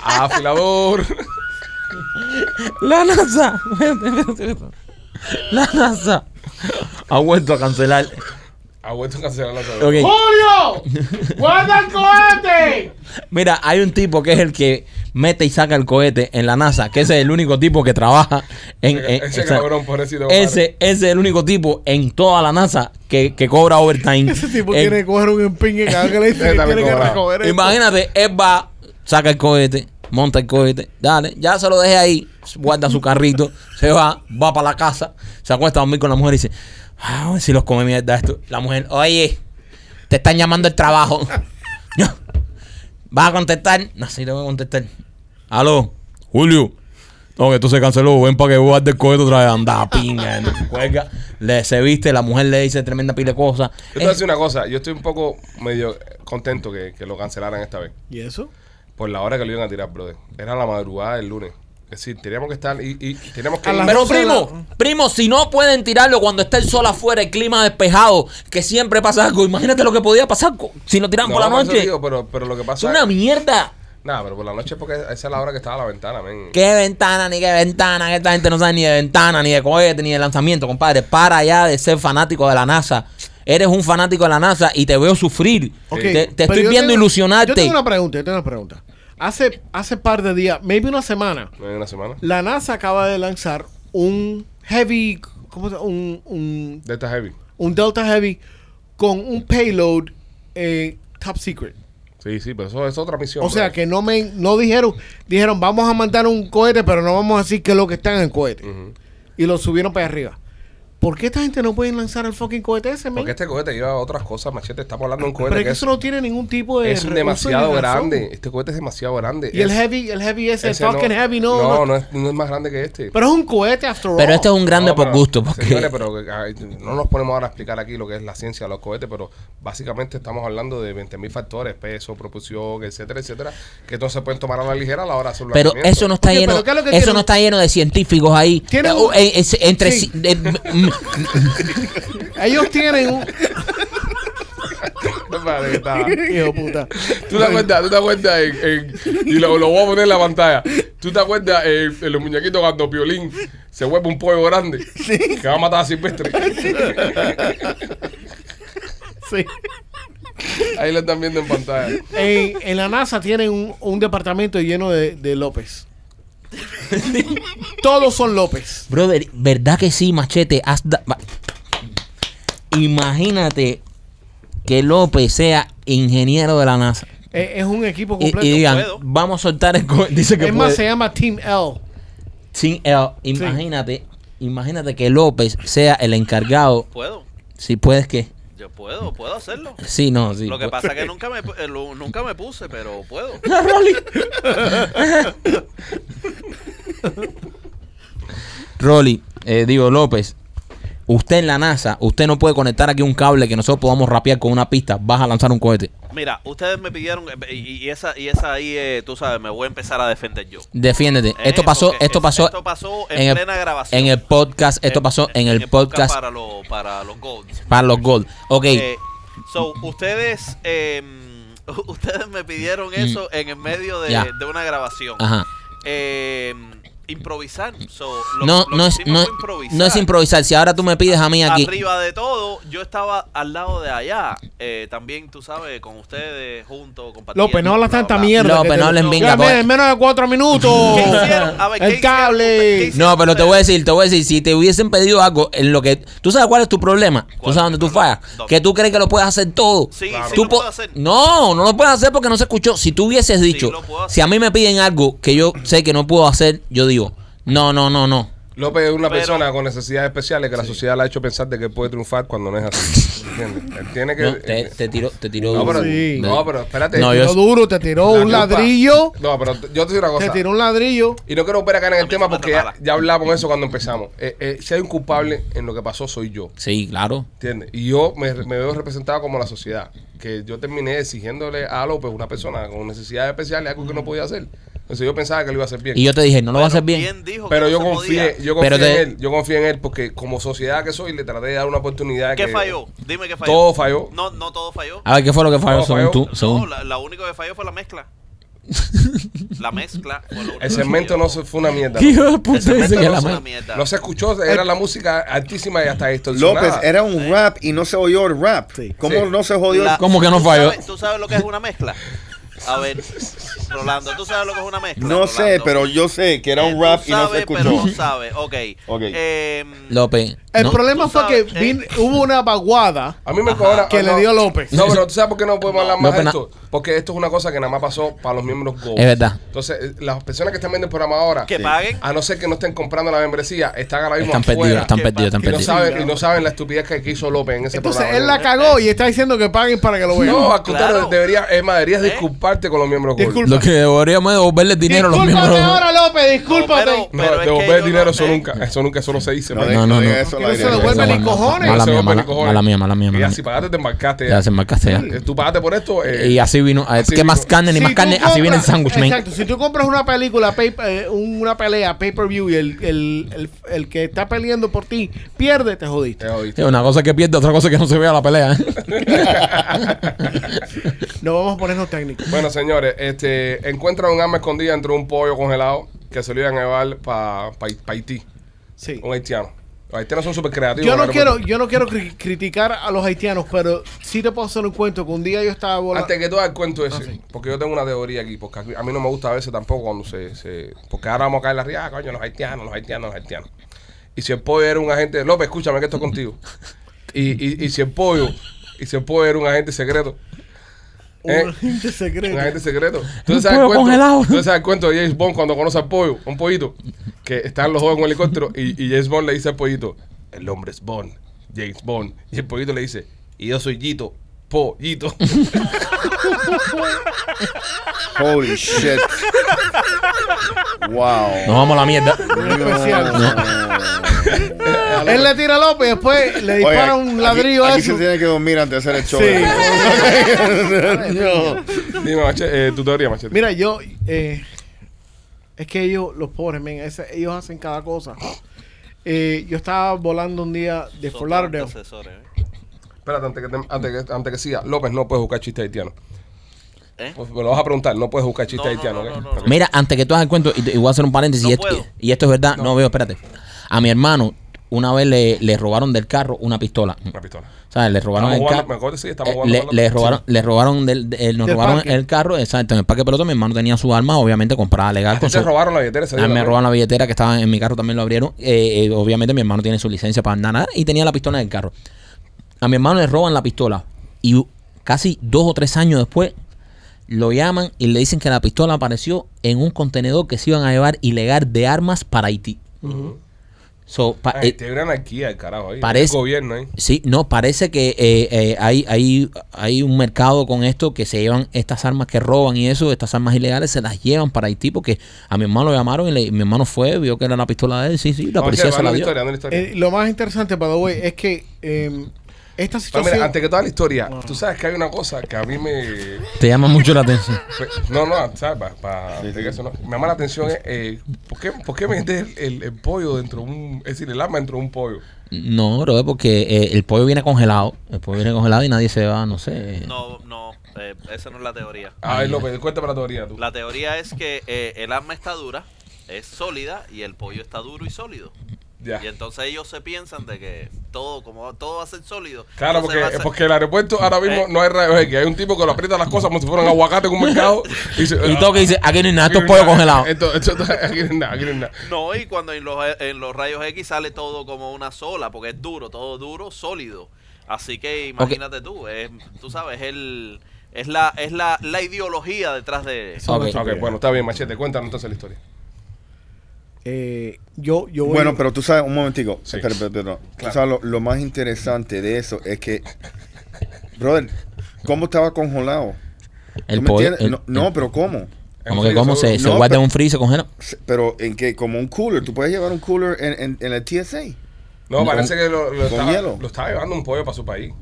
Afilador. La NASA. La NASA ha vuelto a cancelar. Ha vuelto a cancelar el lanzamiento. Ok. ¡Julio! ¡Guarda el cohete! Mira, hay un tipo que es el que mete y saca el cohete en la NASA, que ese es el único tipo que trabaja en... en- Ese o sea, cabrón, pobrecito. ese, ese es el único tipo en toda la NASA que, que cobra overtime. Ese tipo El- tiene que coger un empingue cada vez que le dice que tiene que recoger. Imagínate, él va, saca el cohete, monta el cohete, dale, ya se lo deje ahí, guarda su carrito, se va, va para la casa, se acuesta a dormir con la mujer y dice, "Ah, a ver si los come mierda esto. La mujer, oye, te están llamando el trabajo. ¿Vas a contestar? No, sí, le voy a contestar. Aló, Julio. No, que esto se canceló. Ven para que guarde el cohete otra vez. Anda, pinga. Cuelga. Le, se viste, la mujer le dice tremenda pila de cosas. Yo te voy a decir una cosa. Yo estoy un poco medio contento que, que lo cancelaran esta vez. ¿Y eso? Por la hora que lo iban a tirar, brother. Era la madrugada del lunes. Es decir, teníamos que estar y, y teníamos que ir- Pero doce de primo, primo, si no pueden tirarlo cuando está el sol afuera, el clima despejado, que siempre pasa algo, imagínate lo que podía pasar si lo tiran No, por la noche. digo, pero, pero lo que es pasa una mierda. Nada, pero por la noche es porque esa es la hora que estaba la ventana, men. Qué ventana, ni qué ventana, que esta gente no sabe ni de ventana, ni de cohete, ni de lanzamiento, compadre. Para ya de ser fanático de la NASA. Eres un fanático de la NASA y te veo sufrir. Te, estoy viendo tengo- ilusionarte. Yo tengo una pregunta, yo tengo una pregunta. Hace, hace par de días, maybe una semana, una semana. la NASA acaba de lanzar un heavy, ¿cómo se? Un, un, Delta Heavy. un Delta Heavy con un payload eh, top secret. Sí, sí, pero eso es otra misión. O sea que no me no dijeron, dijeron vamos a mandar un cohete, pero no vamos a decir qué es lo que está en el cohete. Y lo subieron para arriba. ¿Por qué esta gente no puede lanzar el fucking cohete ese, man? Porque este cohete lleva otras cosas, machete. Estamos hablando de un cohete Pero es que que es, eso no tiene ningún tipo de es demasiado grande. Este cohete es demasiado grande. Y el heavy, el heavy ese, ese fucking heavy, no. No, no. no es, no es más grande que este. Pero es un cohete after all. Pero este es un grande No, por pero, gusto. Porque señores, pero ay, no nos ponemos ahora a explicar aquí lo que es la ciencia de los cohetes, pero básicamente estamos hablando de 20.000 factores, peso, propulsión, etcétera, etcétera, que no se pueden tomar a la ligera a la hora de hacer Pero eso no está lleno, pero ¿qué es lo que eso tiene? no está lleno de científicos ahí. Tiene Eh, un- eh, entre Sí. eh, Ellos tienen un. Hijo puta. ¿Tú te acuerdas? ¿Tú te acuerdas? En, en- y lo, lo voy a poner en la pantalla. ¿Tú te acuerdas en, en los muñequitos cuando Piolín se vuelve un pollo grande? Que va a matar a Silvestre. Sí. Ahí lo están viendo en pantalla. En, en la NASA tienen un, un departamento lleno de, de López. Todos son López. Brother, ¿verdad que sí, machete? Da- Imagínate que López sea ingeniero de la NASA. Es un equipo Y, completo. y digan, puedo. vamos a soltar el co- Dice que es más, puede. se llama Team L. Sin el- imagínate, imagínate que López sea el encargado. ¿Puedo? Si puedes que. Yo puedo, puedo hacerlo. Sí, no, sí. Lo que pasa es que nunca me, eh, lo- nunca me puse, pero puedo. Rolly, eh, digo López, usted en la NASA, usted no puede conectar aquí un cable que nosotros podamos rapear con una pista. Vas a lanzar un cohete. Mira, ustedes me pidieron eh, y, y esa y esa ahí, eh, tú sabes, me voy a empezar a defender yo. Defiéndete. Eh, esto pasó, esto es- pasó, esto pasó en, el, plena grabación. en el podcast. Esto pasó en, el podcast, para, los para los Golds. para los Gold. Ok. Eh, so, ustedes eh, ustedes me pidieron eso en el medio de, Mm. De una grabación. Ajá. Eh, improvisar. So, lo- No, lo no es, no, improvisar. no es improvisar. Si ahora tú me pides a mí aquí. Arriba de todo, yo estaba al lado de allá. Eh, también, tú sabes, con ustedes juntos, compartiendo. López, no hablas bla, tanta mierda. López, no pues. en menos de cuatro minutos. ¿Qué hicieron? A ver, ¿qué El hicieron? cable. ¿Qué hicieron No, pero te voy a decir, te voy a decir, si te hubiesen pedido algo en lo que... ¿Tú sabes cuál es tu problema? ¿Tú sabes dónde tú fallas? Que tú crees que lo puedes hacer todo. Sí, Claro. sí Tú lo po- puedo hacer. No, no lo puedes hacer porque no se escuchó. Si tú hubieses dicho, si a mí me piden algo que yo sé que no puedo hacer, yo digo, no, no, no, no. López es una Pero- persona con necesidades especiales que la sociedad le ha hecho pensar de que puede triunfar cuando no es así. ¿Entiendes? Él tiene que. No, te, te tiró, te tiró. No, pero, Sí. no, pero espérate. No, Te yo- tiró duro, te tiró La un culpa- ladrillo. No, pero yo te digo una Te cosa. tiró un ladrillo. Y no quiero volver acá en el tema porque ya, ya hablamos de eso cuando empezamos. Eh, eh, si hay un culpable en lo que pasó, soy yo. Sí, claro. ¿Entiendes? Y yo me, me veo representado como la sociedad. Que yo terminé exigiéndole a López, una persona con necesidades especiales, algo que no podía hacer. Entonces yo pensaba que lo iba a hacer bien. Y yo te dije, no lo vas a hacer bien. ¿quién dijo Pero que yo no confié, yo confié te- en él. Yo confié en él porque como sociedad que soy, le traté de dar una oportunidad. ¿Qué que- falló? Dime qué falló. Todo falló. No, no todo falló. A ver, ¿qué fue lo que falló No, según falló. tú? Según... No, la, la única que falló fue la mezcla. la mezcla. fue El segmento no se, fue una mierda. ¿Qué hijo de puta Ese dice momento que no la se- una ma- mierda. No se escuchó, era la música altísima y hasta distorsionada. López, era un rap y no se oyó el rap. Sí. ¿Cómo Sí. no se jodió? La- ¿Cómo que no ¿tú falló? sabes- ¿Tú sabes lo que es una mezcla? A ver, Rolando, ¿tú sabes lo que es una mezcla? No sé, Rolando? pero yo sé que era Eh, un tú rap y no se sabes, escuchó. Pero no sabes, ok. Ok. Em, López. El no. problema fue que sabes, vin- eh. hubo una vaguada A mí me cobra. que le dio López. No, pero tú sabes por qué no podemos hablar más de esto. Porque esto es una cosa que nada más pasó para los miembros Gold. Es verdad. Entonces, eh, las personas que están viendo el programa ahora, que Sí. paguen. a no ser que no estén comprando la membresía, están ahora mismo Están perdidos, están ¿Qué perdidos, están y, no perdidos. saben, y no saben la estupidez que, que hizo López en ese Entonces programa. él la cagó y está diciendo que paguen para que lo vean. No, al contrario, Claro. deberías, es más, deberías ¿Eh? Disculparte con los miembros. Disculpa. Lo que deberíamos es devolverle dinero a los Discúlpate miembros. ahora, López, discúlpate. No, No, Pero es que devolver dinero, no- eso nunca, eso nunca, eso no se dice. No, No, no no, diga no. eso Que no se devuelve Mala ni mía, cojones. Mala mía, mala, mala mía, mala mía, Y así pagaste, te embarcaste. Ya se embarcaste ya. Eh, Tú pagaste por esto. eh, Y así vino. eh, así ¿Qué más carne ni Si más carne? Así viene el sándwich, man. Exacto, si tú compras una película, pay- eh, una pelea, pay-per-view y el, el, el, el que está peleando por ti pierde, te jodiste. te jodiste. Sí, una cosa es que pierde, otra cosa es que no se vea la pelea. No vamos a ponernos técnicos. Bueno, señores, este, encuentran un arma escondida entre un pollo congelado que se lo iban a llevar para Haití, Sí. un haitiano. Los haitianos son súper creativos. Yo no quiero, yo no quiero cri- criticar a los haitianos, pero sí te puedo hacer un cuento que un día yo estaba volando. Antes que tú el cuento ese, Ah, sí. porque yo tengo una teoría aquí, porque a mí no me gusta a veces tampoco cuando se, se porque ahora vamos a caer la ría, ah, coño, los haitianos, los haitianos, los haitianos. Y si el pollo era un agente, López, escúchame que esto es contigo. Y, y, y si el pollo, y si el pollo era un agente secreto, ¿eh? Un agente secreto. un agente secreto. Entonces, Un ¿sabes pollo cuento? congelado. Entonces, ¿sabes el cuento de James Bond cuando conoce al pollo, un pollito, que están los dos en un helicóptero y, y James Bond le dice al pollito, el hombre es Bond, James Bond. Y el pollito le dice, y yo soy Yito, pollito. Holy shit. wow. Nos vamos a la mierda. especial. Él le tira a López y después le Oye, dispara un aquí- ladrillo a aquí, eso. se tiene que dormir antes de hacer el show. Sí. Dime, Machete, eh, tu teoría, Machete. Mira, yo. eh, es que ellos, los pobres, men, ellos hacen cada cosa. Eh, yo estaba volando un día de Son Fort Lauderdale. ¿eh? Espérate, antes que, te- antes, que, antes que siga. López, no puedes buscar chiste haitiano. ¿Eh? Pues me lo vas a preguntar, no puedes buscar chiste No, no, haitiano. no, ¿ok? no, no, Ok. Mira, antes que tú hagas el cuento, y, voy a hacer un paréntesis, No y, esto, puedo. y esto es verdad, no, veo, espérate. A mi hermano, una vez le, le robaron del carro una pistola. Una pistola. ¿Sabes? Le robaron Estamos el carro. me acuerdo, sí, estamos Eh, jugando le, robaron, le robaron del, de- eh, nos Del robaron parque. el carro, exacto, en el parque pelota, mi hermano tenía su arma, obviamente comprada legal ¿A con te su, robaron la billetera ese a día mí me robaron la billetera que estaba en mi carro, también lo abrieron. Eh, eh, obviamente mi hermano tiene su licencia para andar nada y tenía la pistola en el carro. A mi hermano le roban la pistola y casi dos o tres años después lo llaman y le dicen que la pistola apareció en un contenedor que se iban a llevar ilegal de armas para Haití. So, pa- eh, anarquía el carajo ahí. Parece- El gobierno ahí. Sí, no, parece que eh, eh, hay, hay, hay un mercado con esto que se llevan estas armas que roban y eso, estas armas ilegales se las llevan para Haití porque a mi hermano lo llamaron y, le- mi hermano fue, vio que era la pistola de él, sí, sí, la Vamos, policía se la dio. historia, dando historia. Eh, lo más interesante, by the way, es que eh, esta Pero situación... mira, antes que toda la historia, Ah. tú sabes que hay una cosa que a mí me... Te llama mucho la atención. No, no, ¿sabes? Pa- pa- Sí, sí. eso no- Me llama la atención es, eh, ¿por, qué, ¿por qué metes el, el- el pollo dentro de un... Es decir, el arma dentro de un pollo? No, bro, es porque eh, el pollo viene congelado, el pollo viene congelado y nadie se va, no sé. No, no, eh, esa no es la teoría. A ver, López, cuéntame la teoría tú. La teoría es que eh, el arma está dura, es sólida y el pollo está duro y sólido. Ya. Y entonces ellos se piensan de que todo, como todo va a ser sólido. Claro, porque, va a ser- porque el aeropuerto ahora mismo Eh. no hay rayos X. Hay un tipo que lo aprieta las cosas como si fueran aguacate en un mercado. Y, dice, Y todo que dice, aquí no hay nada, esto es pollo congelado. Esto, esto, aquí no hay nada, aquí no hay nada. No, y cuando en los, en los rayos X sale todo como una sola, porque es duro, todo duro, sólido. Así que imagínate tú, es, tú sabes, el, es, la, es la, la ideología detrás de... Ok. Ok, bueno, está bien, Machete. Cuéntanos entonces la historia. Eh, yo, yo voy- Bueno, pero tú sabes, un momentico. Sí. Espera, espera, espera. Tú Claro. sabes, lo, lo más interesante de eso es que, brother, ¿cómo estaba congelado? El ¿Tú me pollo. no, pero ¿cómo? como En que cómo se, se No, guarda en pero- un freezer, se congela. Pero en qué, como un cooler, tú puedes llevar un cooler en, en, en el TSA. No, parece que lo, lo estaba, lo estaba llevando un pollo para su país.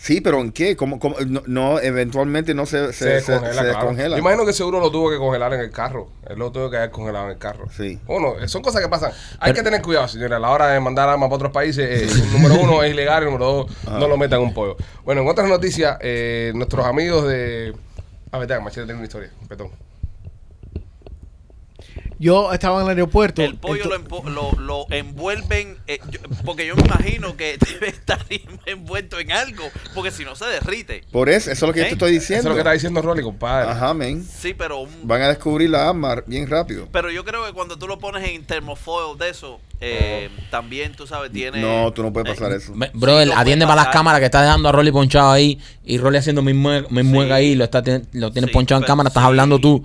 Sí, pero ¿en qué? ¿Cómo, cómo? No, no, eventualmente no se, Se, se, descongela, se claro. descongela. Yo imagino que seguro lo tuvo que congelar en el carro. Él lo tuvo que haber congelado en el carro. Sí. Bueno, son cosas que pasan. Hay que tener cuidado, señores. A la hora de mandar armas para otros países, eh, número uno es ilegal y número dos, no lo metan en un pollo. Bueno, en otras noticias, eh, nuestros amigos de. A ver, tenga, Machete tiene una historia. Perdón. Yo estaba en el aeropuerto. El pollo lo, empo- lo, lo envuelven, eh, yo- porque yo me imagino que debe estar envuelto en algo, porque si no se derrite. Por eso, eso es lo que yo te estoy Eso es diciendo. lo que está diciendo Rolly, compadre. Ajá, men. Sí, pero un- Van a descubrir la arma bien rápido. pero yo creo que cuando tú lo pones en termofoil de eso, eh, también tú sabes, tiene... No, tú no puedes pasar eh, eso. Brother, Sí, lo atiende para las pasar. cámaras que está dejando a Rolly ponchado ahí y Rolly haciendo mi mueca, mi mueca ahí, lo, está, lo tienes Sí, ponchado en cámara, estás sí. hablando tú.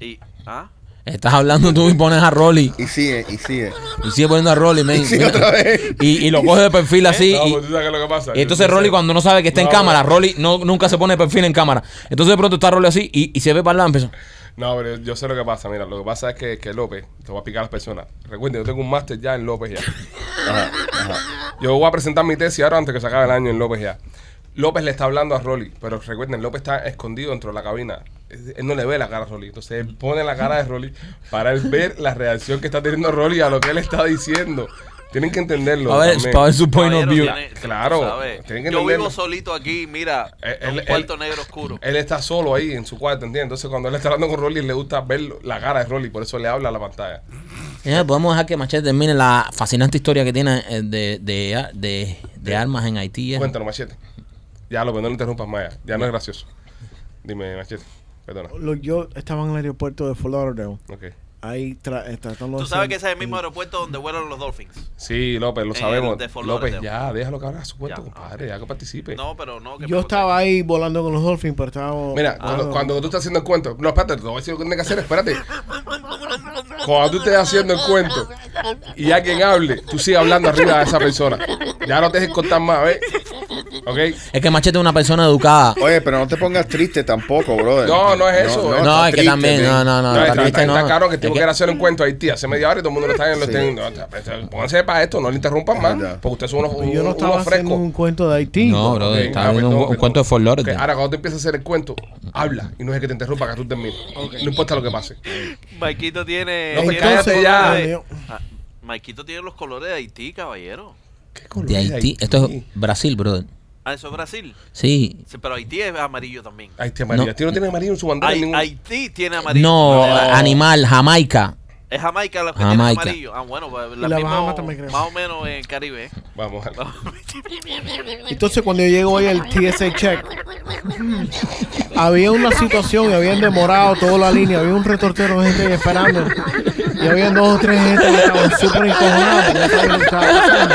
Y, ¿ah? Estás hablando tú y pones a Rolly. Y sigue, y sigue. Y sigue poniendo a Rolly, men. Y sigue Mira. otra vez. Y, y lo coge de perfil así. No, y, pues tú sabes lo que pasa. y entonces Rolly cuando no sabe que está en No, cámara, pero- Rolly no, nunca se pone de perfil en cámara. Entonces de pronto está Rolly así y, y se ve para el lado empieza. No, pero yo sé lo que pasa. Mira, lo que pasa es que, que López, te voy a explicar a las personas. Recuerden, yo tengo un máster ya en López ya. Ajá, ajá. Yo voy a presentar mi tesis ahora antes que se acabe el año en López ya. López le está hablando a Rolly, pero recuerden, López está escondido dentro de la cabina. Él no le ve la cara a Rolly. Entonces él pone la cara de Rolly para él ver la reacción que está teniendo Rolly a lo que él está diciendo. Tienen que entenderlo. Para ver, también. para ver su point of view. tiene- Claro, tienen que Yo vivo solito aquí, mira, Eh, en un él- cuarto él- negro oscuro. Él está solo ahí en su cuarto, ¿entiendes? Entonces cuando él está hablando con Rolly, le gusta ver la cara de Rolly, por eso le habla a la pantalla. Podemos dejar que Machete termine la fascinante historia que tiene eh, de, de, de, de armas en Haití. eh. Cuéntanos, Machete. Ya, López, no lo interrumpas más ya. Ya no es gracioso. Dime, Machete. Perdona. lo- yo estaba en el aeropuerto de Fort Lauderdale. Ok. Ahí tra- eh, tratando Tú sabes hacer que ese es el mismo aeropuerto donde vuelan los Dolphins. Sí, López, lo En sabemos. el de Fort López, Lauderdale. ya, déjalo que abra su cuento, Ya. compadre, ya que participe. No, pero no. Que Yo me estaba ahí volando con los Dolphins, pero estaba. Mira, cuando, cuando tú estás haciendo el cuento, no, espérate, te voy a decir lo que tienes que hacer, espérate. Cuando tú estés haciendo el cuento y alguien hable, tú sigues hablando arriba de esa persona. Ya no te dejes contar más, ¿ves? ¿Ok? Es que Machete es una persona educada. Oye, pero no te pongas triste tampoco, brother. No, no es eso. No, es que triste, también, no, no, no. No, está está, triste, está- no. está claro que Es que- quiere hacer un cuento a Haití hace media hora y todo el mundo lo está viendo. Sí. Pónganse para esto, no le interrumpan más. Porque ustedes son unos, Yo no unos estaba haciendo frescos. un cuento de Haití. No, bro, Ok, estaba ah, viendo un, perdón. cuento de Fort Ok, Lauderdale. ahora cuando tú empiezas a hacer el cuento, habla y no es que te interrumpa, que tú termines. No importa lo que pase. Maikito tiene. No, pues tiene cállate los ya. colores Ah, Maikito tiene los colores de Haití, caballero. ¿Qué color De Haití. Esto es Brasil, brother. Ah, eso es Brasil. Sí. Sí, pero Haití es amarillo también. Haití amarillo. No. Haití no tiene amarillo en su bandera. ningún- Haití tiene amarillo. No, animal, Jamaica. Es Jamaica la que Jamaica. tiene amarillo. Ah, bueno, pues la la mismo- también creo. más o menos en el Caribe. Vamos a Entonces, cuando yo llego hoy al TSA check, había una situación y habían demorado toda la línea. Había un retortero de gente ahí esperando. Y habían dos o tres gente que estaban súper encojonados. lo que estaba pasando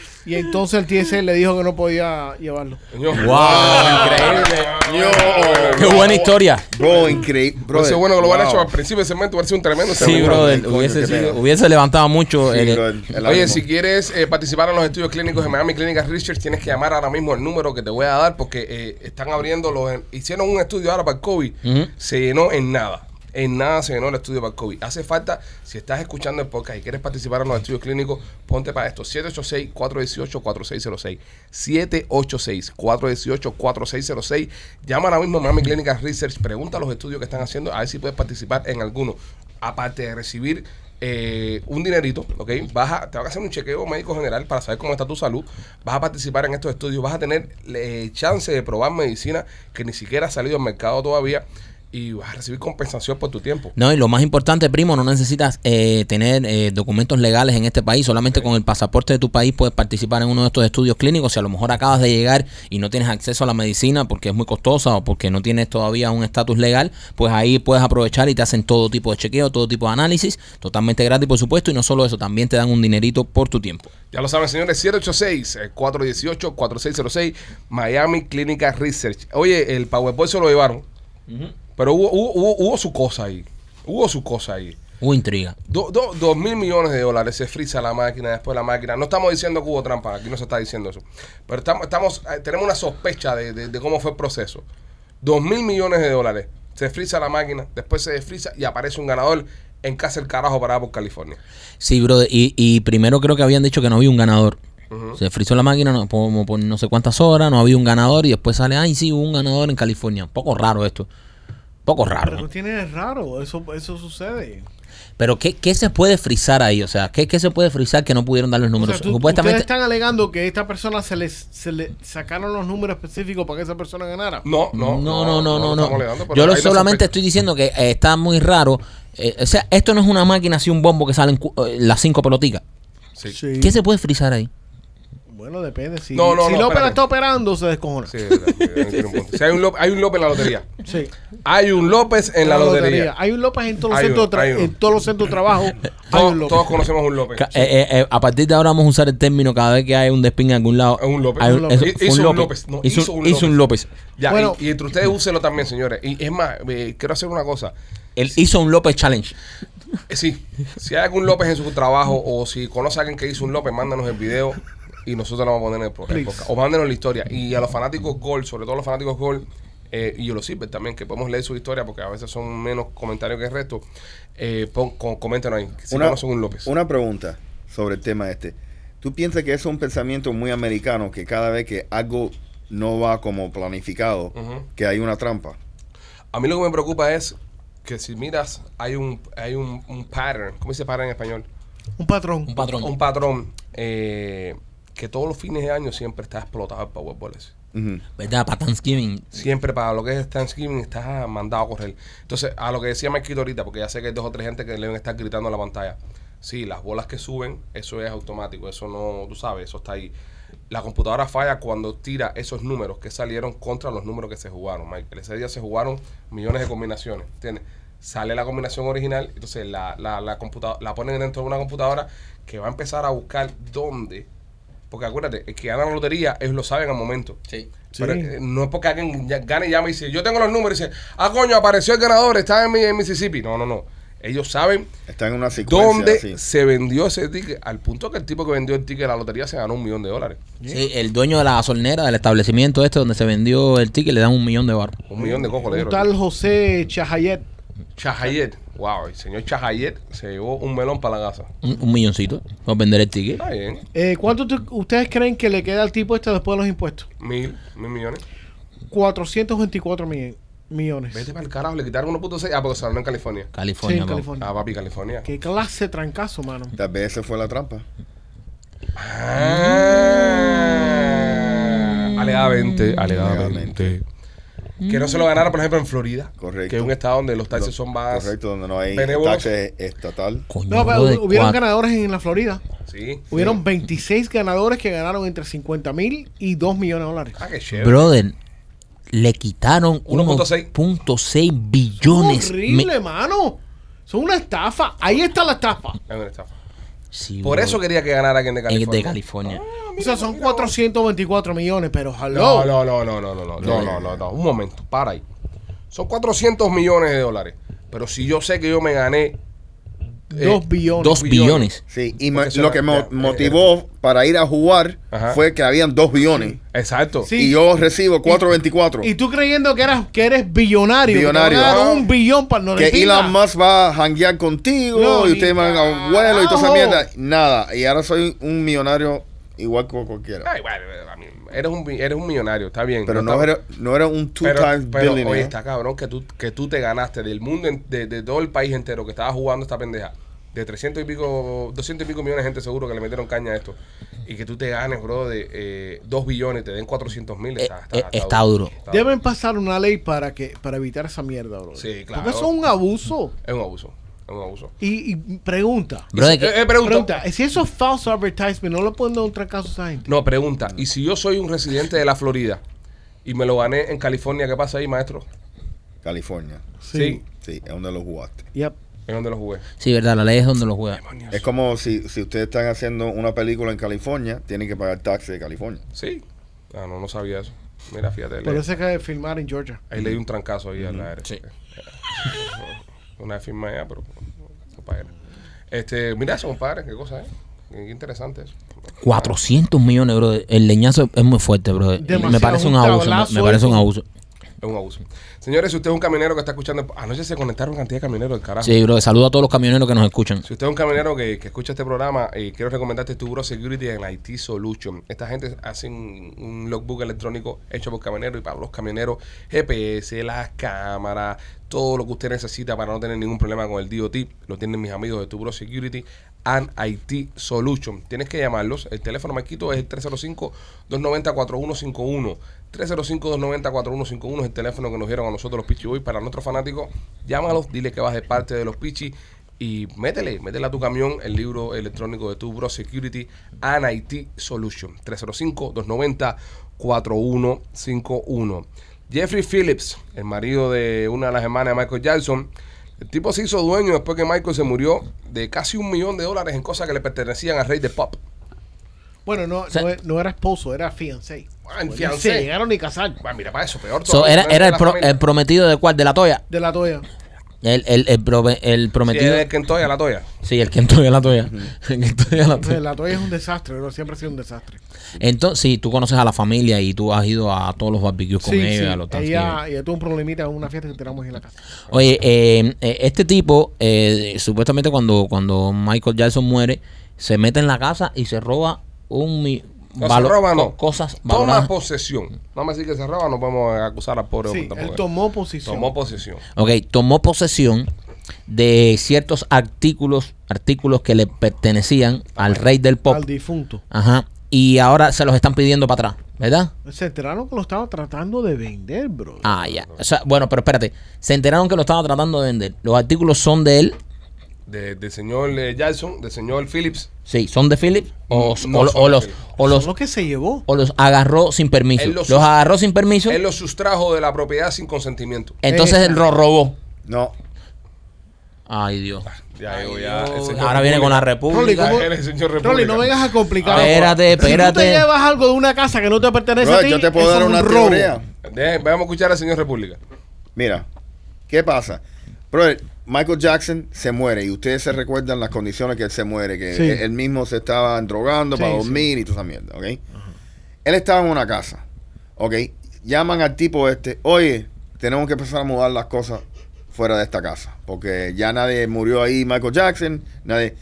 entonces el TSA le dijo que no podía llevarlo. Señor. Wow, increíble. Yo. Qué buena historia. Bro, increíble. Bro, Hubiese bueno que lo hubieran wow. hecho al principio del segmento, hubiera sido un tremendo Sí, coño, Hubiese, hubiese levantado mucho. Sí, el- bro, el Oye, ánimo. si quieres eh, participar en los estudios clínicos de Miami Clinical Research, tienes que llamar ahora mismo el número que te voy a dar porque eh, están abriendo los... Hicieron un estudio ahora para el COVID, se llenó en nada. En nada se llenó el estudio para el COVID. Hace falta, si estás escuchando el podcast y quieres participar en los estudios clínicos, ponte para esto. 786-418-4606. 786-418-4606. Llama ahora mismo a Miami Clinical Research, pregunta los estudios que están haciendo, a ver si puedes participar en alguno. Aparte de recibir eh, un dinerito, ¿ok? Vas a, te van a hacer un chequeo médico general para saber cómo está tu salud. Vas a participar en estos estudios, vas a tener eh, chance de probar medicina que ni siquiera ha salido al mercado todavía y vas a recibir compensación por tu tiempo. No, y lo más importante, primo, no necesitas eh, tener eh, documentos legales en este país. Solamente con el pasaporte de tu país puedes participar en uno de estos estudios clínicos. Si a lo mejor acabas de llegar y no tienes acceso a la medicina porque es muy costosa o porque no tienes todavía un estatus legal, pues ahí puedes aprovechar y te hacen todo tipo de chequeo, todo tipo de análisis, totalmente gratis, por supuesto. Y no solo eso, también te dan un dinerito por tu tiempo. Ya lo saben, señores, 786-418-4606, Miami Clinical Research. Oye, el PowerPoint se lo llevaron, pero hubo, hubo, hubo, hubo su cosa ahí. Hubo su cosa ahí. Hubo intriga. Do- do- dos mil millones de dólares se frisa la máquina, después la máquina. No estamos diciendo que hubo trampa, aquí no se está diciendo eso. Pero estamos, estamos eh, tenemos una sospecha de, de- de cómo fue el proceso. Dos mil millones de dólares. Se frisa la máquina, después se desfrisa y aparece un ganador en casa el carajo parada por California. Sí, brother. Y, y primero creo que habían dicho que no había un ganador. Se frizó la máquina no, por no sé cuántas horas, no había un ganador y después sale, ay, sí, hubo un ganador en California. Poco raro esto. Poco raro. Pero ¿no? tiene raro, eso, eso sucede. Pero ¿qué, qué se puede frizar ahí? O sea, ¿qué, qué se puede frizar que no pudieron dar los O números? sea, tú- Supuestamente... ustedes están alegando que a esta persona se les se le sacaron los números específicos para que esa persona ganara. No, no, No, no, no, no, alegando, Yo lo solamente estoy diciendo que eh, está muy raro. Eh, o sea, esto no es una máquina así, un bombo que salen eh, las cinco peloticas. Sí. Sí. ¿Qué se puede frizar ahí? Bueno, depende. Si, No, no, si no, López espérate. la está operando, se descojona. Sí, es verdad, sí, tiene un punto. Si hay un López, hay un López en la lotería. Sí. Hay un López en la, lotería. Hay un López en todos los centros de centros de trabajo. hay Todos, un López. todos conocemos un López. Eh, eh, eh, a partir de ahora vamos a usar el término cada vez que hay un despin en algún lado. Es un López. Hay Un López. Hizo un López. No, hizo, hizo un hizo un López. Ya, Bueno. y, y entre ustedes úsenlo también, señores. Y es más, eh, quiero hacer una cosa. Él hizo un López Challenge. Sí, si hay algún López en su trabajo o si conoce a alguien que hizo un López, mándanos el video y nosotros lo vamos a poner en el, pro- el Please. podcast. O mándenos la historia. Y a los fanáticos Gol, sobre todo los fanáticos Gol, eh, y yo lo sirve también, que podemos leer su historia porque a veces son menos comentarios que el resto. Eh, pon, con, coméntenos ahí. Si Una, un López. una pregunta sobre el tema este. ¿Tú piensas que eso es un pensamiento muy americano que cada vez que algo no va como planificado, que hay una trampa? A mí lo que me preocupa es que si miras, hay un, hay un, un pattern. ¿Cómo dice pattern en español? Un patrón. Un patrón. Un patrón eh, que todos los fines de año siempre está explotado el Powerball ese. ¿Verdad? Para Thanksgiving. Siempre para lo que es Thanksgiving está mandado a correr. Entonces, a lo que decía Marquito ahorita, porque ya sé que hay dos o tres gente que le deben estar gritando a la pantalla. Sí, las bolas que suben, eso es automático, eso no, tú sabes, eso está ahí. La computadora falla cuando tira esos números que salieron contra los números que se jugaron, Michael. Ese día se jugaron millones de combinaciones, ¿entiendes? Sale la combinación original, entonces la, la, la, computa- la ponen dentro de una computadora que va a empezar a buscar dónde. Porque acuérdate, el que gana la lotería, ellos lo saben al momento. Sí. Pero Sí. eh, no es porque alguien gane y llama y dice, yo tengo los números y dice, ah, coño, apareció el ganador, está en, mi- en Mississippi. No, no, no. Ellos saben Está en una secuencia dónde así. se vendió ese ticket, al punto que el tipo que vendió el ticket de la lotería se ganó un millón de dólares. Sí, el dueño de la gasolinera del establecimiento este donde se vendió el ticket le dan un millón de bar. Un millón de Un dieron. tal José Chahayet. Chahayet. Wow, el señor Chahayet se llevó un melón para la casa. Un, un milloncito por vender el ticket. Está bien. Eh, ¿Cuánto te- ustedes creen que le queda al tipo este después de los impuestos? Mil, mil millones. 424 mi- millones. Vete para el carajo, le quitaron 1.6. Ah, porque se ganó en California. California. Sí, en. California. Ah, papi, California. Qué clase de trancazo, mano. Tal vez esa fue la trampa. Ah, alegadamente, alegadamente. Que no se lo ganara, por ejemplo, en Florida. Correcto. Que es un estado donde los taxes son más. Correcto, donde no hay taxes estatal. Coño, No, pero hubieron cuatro. ganadores en la Florida. Sí. Hubieron 26 ganadores que ganaron entre 50 mil y 2 millones de dólares. Ah, qué chévere. Brother, le quitaron 1.6. 1.6 billones. Horrible, Me- mano. Son una estafa. Ahí está la estafa. Es una estafa. Sí, Por bro. eso quería que ganara alguien de En- California. de California. O sea, son 424 millones, pero No, hello. no, no, no, no, no, no, no, no, no, no. Un momento, para ahí. Son 400 millones de dólares. Pero si yo sé que yo me gané Dos billones. Dos billones. Sí, y me- lo era- que eh, motivó para ir a jugar Ajá. fue que habían dos billones. Exacto. Sí. Y yo recibo 424. Y tú creyendo que eras que eres billonario, Billonario. que te van a dar Ah. un billón para no le que. Elon Musk va a janguear contigo No, y ustedes van a vuelo y toda esa mierda. Nada. Y ahora soy un millonario igual que cualquiera. Ay, bueno, a mí- eres un, eres un millonario, está bien. Pero no está- era, no era un two pero, times pero, billionaire. oye, está cabrón que tú, que tú te ganaste del mundo, en- de, de todo el país entero que estaba jugando esta pendeja. De 300 y pico, 200 y pico millones de gente seguro que le metieron caña a esto. Y que tú te ganes, bro, de eh, 2 billones, te den 400 mil. Eh, eh, está duro. Está Deben pasar una ley para que para evitar esa mierda, bro. Sí, claro. Porque eso es un abuso. Es un abuso. Es un abuso. Y, y pregunta. Bro, de Eh, eh, pregunta. Pregunta, si eso es false advertisement, ¿no le pueden dar un trancazo a esa gente? No, pregunta. ¿Y si yo soy un residente de la Florida y me lo gané en California, qué pasa ahí, maestro? California. Sí. Sí, es donde lo jugaste. Yep. ¿En dónde lo jugué? Sí, verdad, la ley es donde lo juega. Es como si, si ustedes están haciendo una película en California, tienen que pagar taxes de California. Sí. Ah, no, no sabía eso. Mira, fíjate. Por le- eso hay que filmar en Georgia. Ahí le di un trancazo ahí al aire. Sí. Una vez firma allá, pero compadre. Este, mira eso, compadre, qué cosa, ¿eh? Qué interesante eso. 400 millones, bro. El leñazo es muy fuerte, bro. Demasiado, me parece un un abuso. Me, me parece un abuso. Es un abuso. Señores, si usted es un camionero que está escuchando, anoche se conectaron cantidad de camioneros del carajo. Sí, bro. Saludo a todos los camioneros que nos escuchan. Si usted es un camionero que, que escucha este programa, eh, quiero recomendarte tu Bro Security en IT Solution. Esta gente hace un, un logbook electrónico hecho por camioneros y para los camioneros, GPS, las cámaras, todo lo que usted necesita para no tener ningún problema con el DOT. Lo tienen mis amigos de tu Bro Security and IT Solution. Tienes que llamarlos. El teléfono Marquito es el 305-290-4151. 305-290-4151 es el teléfono que nos dieron a nosotros los Pichi Boys. Para nuestros fanáticos, llámalos, dile que vas de parte de los Pichi y métele, métele a tu camión el libro electrónico de tu Bro Security and IT Solution. 305-290-4151. Jeffrey Phillips, el marido de una de las hermanas de Michael Jackson, el tipo se hizo dueño después que Michael se murió de casi un millón de dólares en cosas que le pertenecían al rey de pop. Bueno, no, sea- no, no era esposo, era fiancé. En fiancé. Se llegaron ni casar. Mira, para eso, peor So, era era el, pro- prometido de cuál? De la toya. De la toya. El, el, el, prove- el Sí, prometido. es el que en toya, la toya. Sí, el que entró la toya. El la toya. la toya es un desastre, pero siempre ha sido un desastre. Entonces, sí, tú conoces a la familia y tú has ido a todos los barbecues con Sí, ellos, sí. a los. Ella, ella tuvo un problemita en una fiesta que tiramos en la casa. Oye, eh, eh, este tipo, eh, supuestamente cuando, cuando Michael Jackson muere, se mete en la casa y se roba un No valo- se roba, co- no. cosas Toma valoradas. posesión. No me decir que se roba, no podemos acusar al pobre Sí, él tomó posición. Tomó posesión. Ok, tomó posesión de ciertos artículos, artículos que le pertenecían al rey del pop. al difunto. Ajá. Y ahora se los están pidiendo para atrás, ¿verdad? Se enteraron que lo estaba tratando de vender, bro. Ah, ya. O sea, bueno, pero espérate. Se enteraron que lo estaba tratando de vender. Los artículos son de él. De- del señor Jackson, del señor Phillips. Sí, son de Philip. O, No o- son o de los, o los lo que se llevó. o los agarró sin permiso. Los, los- agarró sin permiso, Él lo sustrajo de la propiedad sin consentimiento. entonces él lo robó. No. Ay, Dios. Ya, Ay, digo, ya, Dios. señor Ahora viene con la República. ¿cómo- Él es el señor Rolly, no vengas a complicar. Espérate, Si tú te espérate. llevas algo de una casa que no te pertenece Bro, a ti, yo te puedo dar una robo. teoría. Deje- vamos a escuchar al señor República. Mira, ¿qué pasa? Bro, Michael Jackson se muere y ustedes se recuerdan las condiciones que él se muere, que Sí. él, mismo se estaba drogando Sí, para sí. dormir y toda esa mierda, ¿ok? Él estaba en una casa, ¿ok? Llaman al tipo este, oye, tenemos que empezar a mudar las cosas fuera de esta casa, porque ya nadie murió ahí, Michael Jackson, nadie...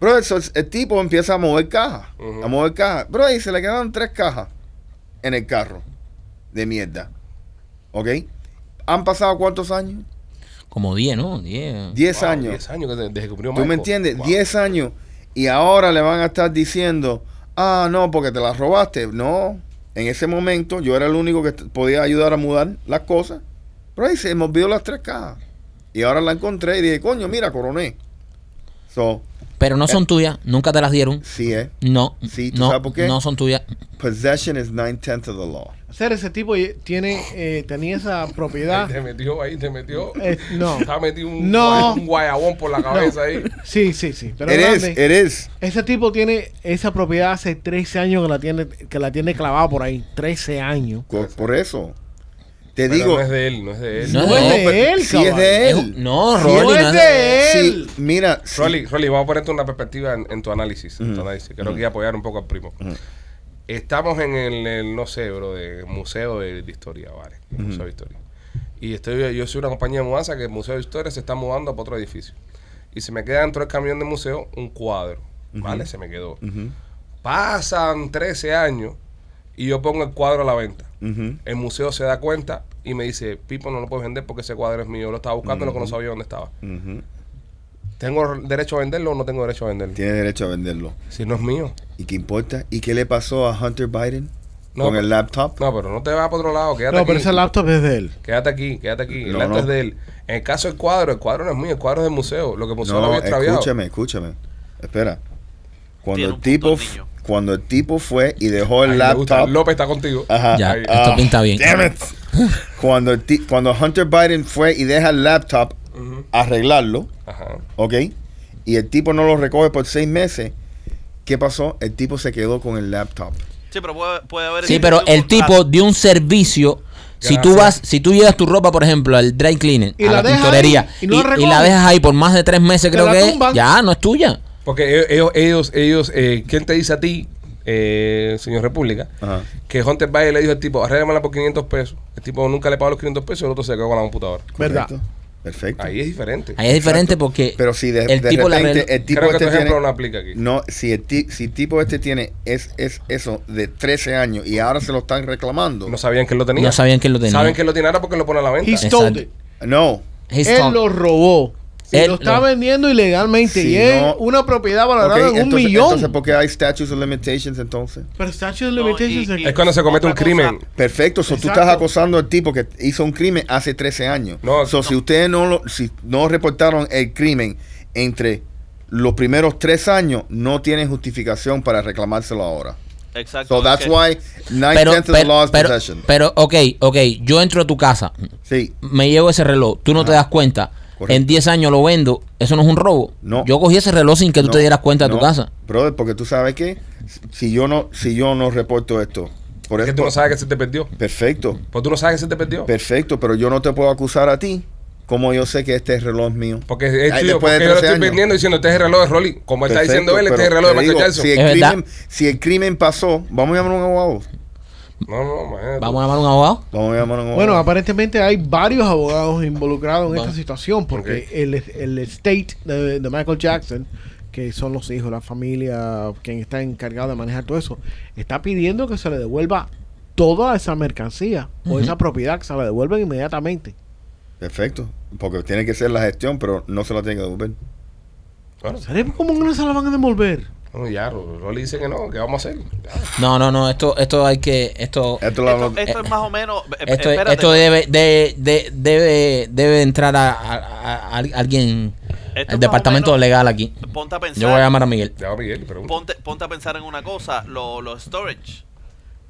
Bro, eso, el tipo empieza a mover cajas, a mover cajas. Bro, y se le quedaron tres cajas en el carro de mierda, ¿ok? ¿Han pasado cuántos años? Como 10, ¿no? 10. 10 Wow, años. 10 años que desde que murió ¿Tú me entiendes? Wow. 10 años. Y ahora le van a estar diciendo, ah, no, porque te las robaste. No, en ese momento yo era el único que podía ayudar a mudar las cosas. Pero ahí se me olvidó las tres cajas. Y ahora la encontré y dije, coño, mira, coroné. So, Pero no son tuyas, nunca te las dieron. Sí, ¿eh? No, Sí, ¿tú no, sabes por qué? no son tuyas. Possession is nine tenths of the law. Hacer ese tipo y- tiene, eh, tenía esa propiedad. Te metió ahí, te metió. Eh, no. Te ha metido un, No. un guayabón por la cabeza ahí. Sí, sí, sí. Pero grande. it is. Ese tipo tiene esa propiedad hace 13 años que la tiene, que la tiene clavada por ahí. 13 años. Por eso. Te Pero digo. no es de él, no es de él. No, No, es de él, sí es de él. no, Sí, Rolly, no es de él. Sí, mira. sí. Rolly, Rolly, vamos a ponerte una perspectiva en, en tu análisis. en tu análisis. Creo que iba a apoyar un poco al primo. Estamos en el, el, no sé, bro, de Museo de, de Historia, ¿vale? Museo de Historia. Y estoy, yo soy una compañía de mudanza que el Museo de Historia se está mudando para otro edificio. Y se me queda dentro del camión del museo un cuadro, ¿vale? Se me quedó. Ujú, Pasan 13 años y yo pongo el cuadro a la venta. ujú. El museo se da cuenta y me dice, Pipo, no lo puedes vender porque ese cuadro es mío. Yo lo estaba buscando, lo que no sabía dónde estaba. Ujú. ¿Tengo derecho a venderlo o no tengo derecho a venderlo? Tiene derecho a venderlo. Si no es mío. ¿Y qué importa? ¿Y qué le pasó a Hunter Biden No, con el laptop? No, pero no te vas para otro lado. Quédate No, aquí. pero ese laptop es de él. Quédate aquí, quédate aquí. El No, no. es de él. En el caso del cuadro, el cuadro no es mío, el cuadro es del museo. Lo que el museo lo No, había extraviado. escúchame, escúchame. Espera. Cuando el tipo cuando el tipo fue y dejó Ay, el laptop López está contigo. Ajá. Ya, Ahí. esto Ah, pinta bien. Damn it. Cuando, el cuando Hunter Biden fue y deja el laptop Arreglarlo, Ajá. ¿ok? Y el tipo no lo recoge por seis meses. ¿Qué pasó? El tipo se quedó con el laptop. Sí, pero puede, puede haber. Sí, pero el tipo dio un servicio. Si tú vas, si tú llevas tu ropa, por ejemplo, al dry cleaning, Y a la la, ahí, y no la y la recoges. dejas ahí por más de tres meses, creo que es, tumban. ya no es tuya. Porque ellos, ellos, ellos, eh, ¿quién te dice a ti, eh, señor República, Ajá. que Hunter Biden le dijo al tipo, arréglamela por 500 pesos? El tipo nunca le pagó los 500 pesos y el otro se quedó con la computadora. ¿Verdad? Perfecto. Ahí es diferente. Ahí es diferente Exacto. porque Pero si de, el de tipo la repente arregló- el tipo Creo que este tu ejemplo tiene, no aplica aquí. no, si el, ti- si el tipo este tiene es, es eso de 13 años y ahora se lo están reclamando. No sabían que él lo tenía. no sabían que lo tenía. Saben que él lo tiene ahora porque lo pone a la venta. He stole it. No. Él lo robó. Él lo está lo- vendiendo ilegalmente. Si y es no- una propiedad valorada Ok, en un entonces, millón. entonces, ¿por qué hay statutes of limitations entonces? Pero statute of No, limitations y- y- es- cuando se comete un crimen. cosa- Perfecto, so tú estás acosando al tipo que hizo un crimen hace 13 años. No, so, si ustedes no lo, si no reportaron el crimen entre los primeros tres años, no tienen justificación para reclamárselo ahora. Exacto. So that's why nine pero, tenths of the pero, law is pero, possession. pero, ok, ok, yo entro a tu casa, Sí, me llevo ese reloj, tú no te das cuenta, Correcto. en 10 años lo vendo, eso no es un robo. No. Yo cogí ese reloj sin que tú No, te dieras cuenta de tu casa. Brother, porque tú sabes que si yo no, si yo no reporto esto, por Es que eso, tú no sabes que se te perdió. perfecto, Pues tú no sabes que se te perdió. perfecto, pero yo no te puedo acusar a ti, como yo sé que este reloj es mío. Porque, es Ay, tuyo, después de porque yo lo 13 estoy años. vendiendo diciendo este es el reloj de Rolly. Como está Perfecto, diciendo él, este es el reloj de Michael digo, Jackson. Si el, Es crimen, verdad. si el crimen pasó, vamos a llamar a un abogado. No, no, imagínate. Vamos a llamar a un abogado. Vamos a llamar a un abogado. Bueno, aparentemente hay varios abogados involucrados en Va. esta situación porque el, el estate de, de Michael Jackson, que son los hijos, la familia, quien está encargado de manejar todo eso, está pidiendo que se le devuelva toda esa mercancía o esa propiedad, que se la devuelvan inmediatamente. Perfecto. Porque tiene que ser la gestión, pero no se la tiene que devolver. Bueno, ¿Sabes cómo no se la van a devolver? No, ya, Rolly dice que no, ¿qué vamos a hacer? Ya. No, no, no, esto, esto hay que, esto, Esto lo Esto, hablo- esto es más o menos. eh, esto, esto debe, de, de- debe, debe entrar a, a- a- a alguien, Esto el departamento menos- legal aquí. Ponte a pensar. Yo voy a llamar a Miguel. Ponte, ponte a pensar en una cosa, lo- los storage,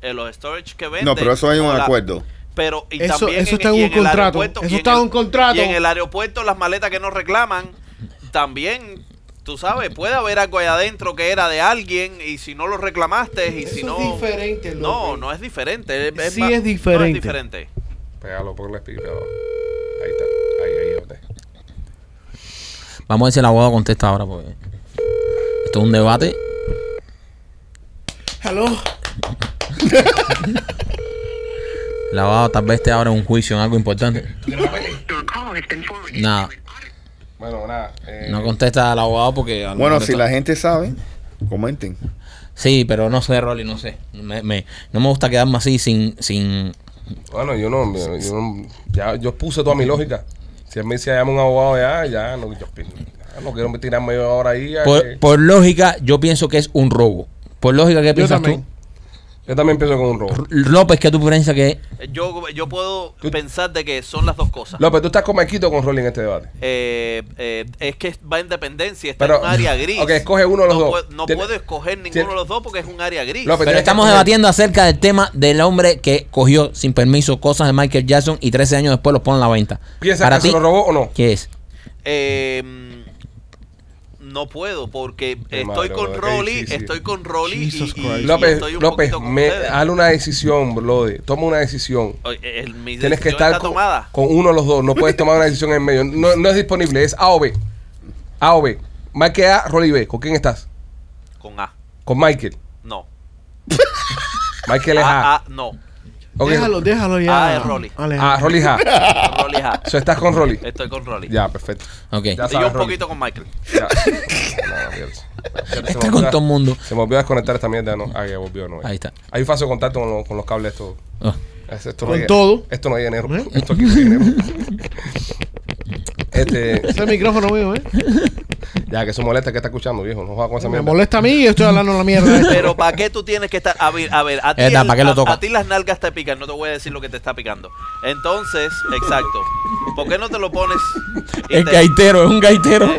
eh, los storage que venden. No, pero eso hay un la- acuerdo. Pero y Eso- también eso está en un el contrato, aeropuerto- eso está en un contrato. Y en el aeropuerto las maletas que nos reclaman, también, tú sabes, puede haber algo ahí adentro que era de alguien y si no lo reclamaste y si no... es diferente, No, no es diferente. Es, Sí es Ah, No diferente. es diferente. Pégalo, ponle speaker. Ahí está. Ahí, ahí, ¿dónde? Vamos a ver si el abogado contesta ahora, porque esto es un debate. Hello. El abogado tal vez ahora en un juicio en algo importante. Nada, Bueno, nada. eh, no contesta al abogado porque... a lo Bueno, si está- la gente sabe, comenten. Sí, pero no sé, Rolly, no sé. Me, me- no me gusta quedarme así sin... sin Bueno, yo no, yo, yo no- ya, yo puse toda mi lógica. Si él me dice llama un abogado ya, ya no, yo, ya no quiero tirarme yo ahora ahí. a por, que- por lógica, yo pienso que es un robo. Por lógica, ¿qué Yo piensas también. tú? Yo también pienso con un robo. López, ¿qué tú piensas que es? Yo, yo puedo Tú- pensar de que son las dos cosas. López, tú estás con Marquito o con Rolly en este debate. Eh, eh, es que va en dependencia, está Pero- en un área gris. ok, escoge uno de los no dos. puedo- no Tiene- puedo escoger ninguno de los dos porque es un área gris. López, Pero estamos debatiendo acerca del tema del hombre que cogió sin permiso cosas de Michael Jackson y 13 años después los pone a la venta. ¿Piensas que se lo robó o no? ¿Qué es? Eh, no puedo porque Qué estoy madre, con Rolly, estoy con Rolly y, López, estoy un López, me, hazle una decisión, brother. Toma una decisión. Oye, el- mi Tienes que estar con, tomada con uno de los dos. No puedes tomar una decisión en medio. No, no es disponible. Es A o B. A o B. Mike A, Rolly B. ¿Con quién estás? con A. Con Michael. No. Michael es A. A, A, no. Déjalo, déjalo ya. Ah, es Rolly. Ah, Rolly es A. Rolly es A. So, estás con Rolly. Estoy con Rolly. Ya, perfecto. Ok. Ya y yo un Rolly. poquito con Michael. Ya. No, se me Está con todo el mundo. Se me olvidó desconectar esta mierda, ¿no? Ah, ya volvió, ¿no? Ahí está. Hay un falso contacto con, los- con los cables estos. Oh. Es- Esto Con llega- todo. Esto no hay enero. ¿Eh? Esto aquí no hay enero. Este, Ese es el micrófono mío, ¿eh? ya que eso molesta que está escuchando, viejo. No jodas con esa Me mierda. molesta a mí y yo estoy hablando la mierda. esta. Pero ¿para qué tú tienes que estar? A ver, a ver, a ti, el- ¿para qué lo a- toca? a ti las nalgas te pican, no te voy a decir lo que te está picando. Entonces, exacto. ¿Por qué no te lo pones? y Es te- gaitero, es un gaitero.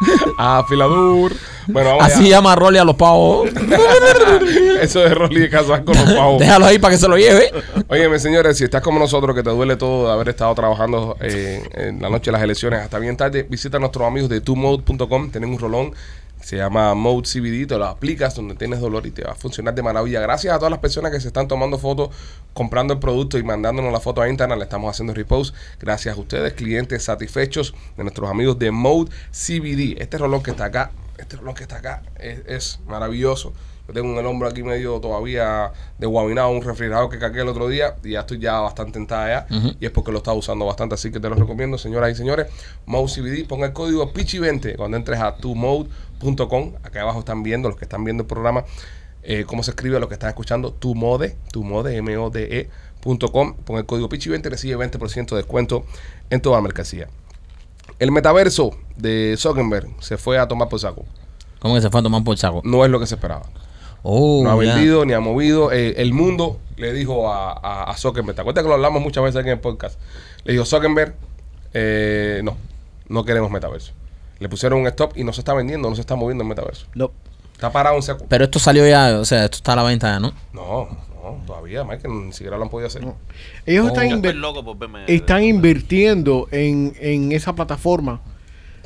Filadur. Bueno, vamos Así allá. llama Rolly a los pavos. Eso de Rolly de casar con los pavos. Déjalo ahí para que se lo lleve. Óyeme, señores, si estás como nosotros, que te duele todo de haber estado trabajando eh, en la noche de las elecciones hasta bien tarde, visita a nuestros amigos de tumode.com. Tienen un rolón se llama Mode CBD. Te lo aplicas donde tienes dolor y te va a funcionar de maravilla. Gracias a todas las personas que se están tomando fotos, comprando el producto y mandándonos la foto a Instagram. Le estamos haciendo repost. Gracias a ustedes, clientes satisfechos de nuestros amigos de Mode CBD. Este rolón que está acá, este rolón que está acá es, es maravilloso. Yo tengo en el hombro aquí medio todavía de guabinado, un refrigerador que cagué el otro día y ya estoy ya bastante entada ya. Y es porque lo estaba usando bastante, así que te lo recomiendo, señoras y señores. Mode CBD, ponga el código PICHI20 cuando entres a tumode.com. Acá abajo están viendo, los que están viendo el programa, eh, cómo se escribe, los que están escuchando, tumode, tumode, M-O-D-E.com. Pon el código PICHI20 y recibe 20% de descuento en toda la mercancía. El metaverso de Zuckerberg se fue a tomar por saco. ¿Cómo que se fue a tomar por saco? No es lo que se esperaba. Oh, no ha vendido ni ha movido. Eh, el mundo le dijo a, a, a Zuckerberg, ¿te acuerdas que lo hablamos muchas veces aquí en el podcast? Le dijo, Zuckerberg, eh, no, no queremos metaverso. Le pusieron un stop y no se está vendiendo, no se está moviendo el metaverso. No. Está parado un seco. Pero esto salió ya, o sea, esto está a la venta ya, ¿no? No, no, todavía, que ni siquiera lo han podido hacer. No. Ellos Oh. están, verme. están invirtiendo en, en esa plataforma.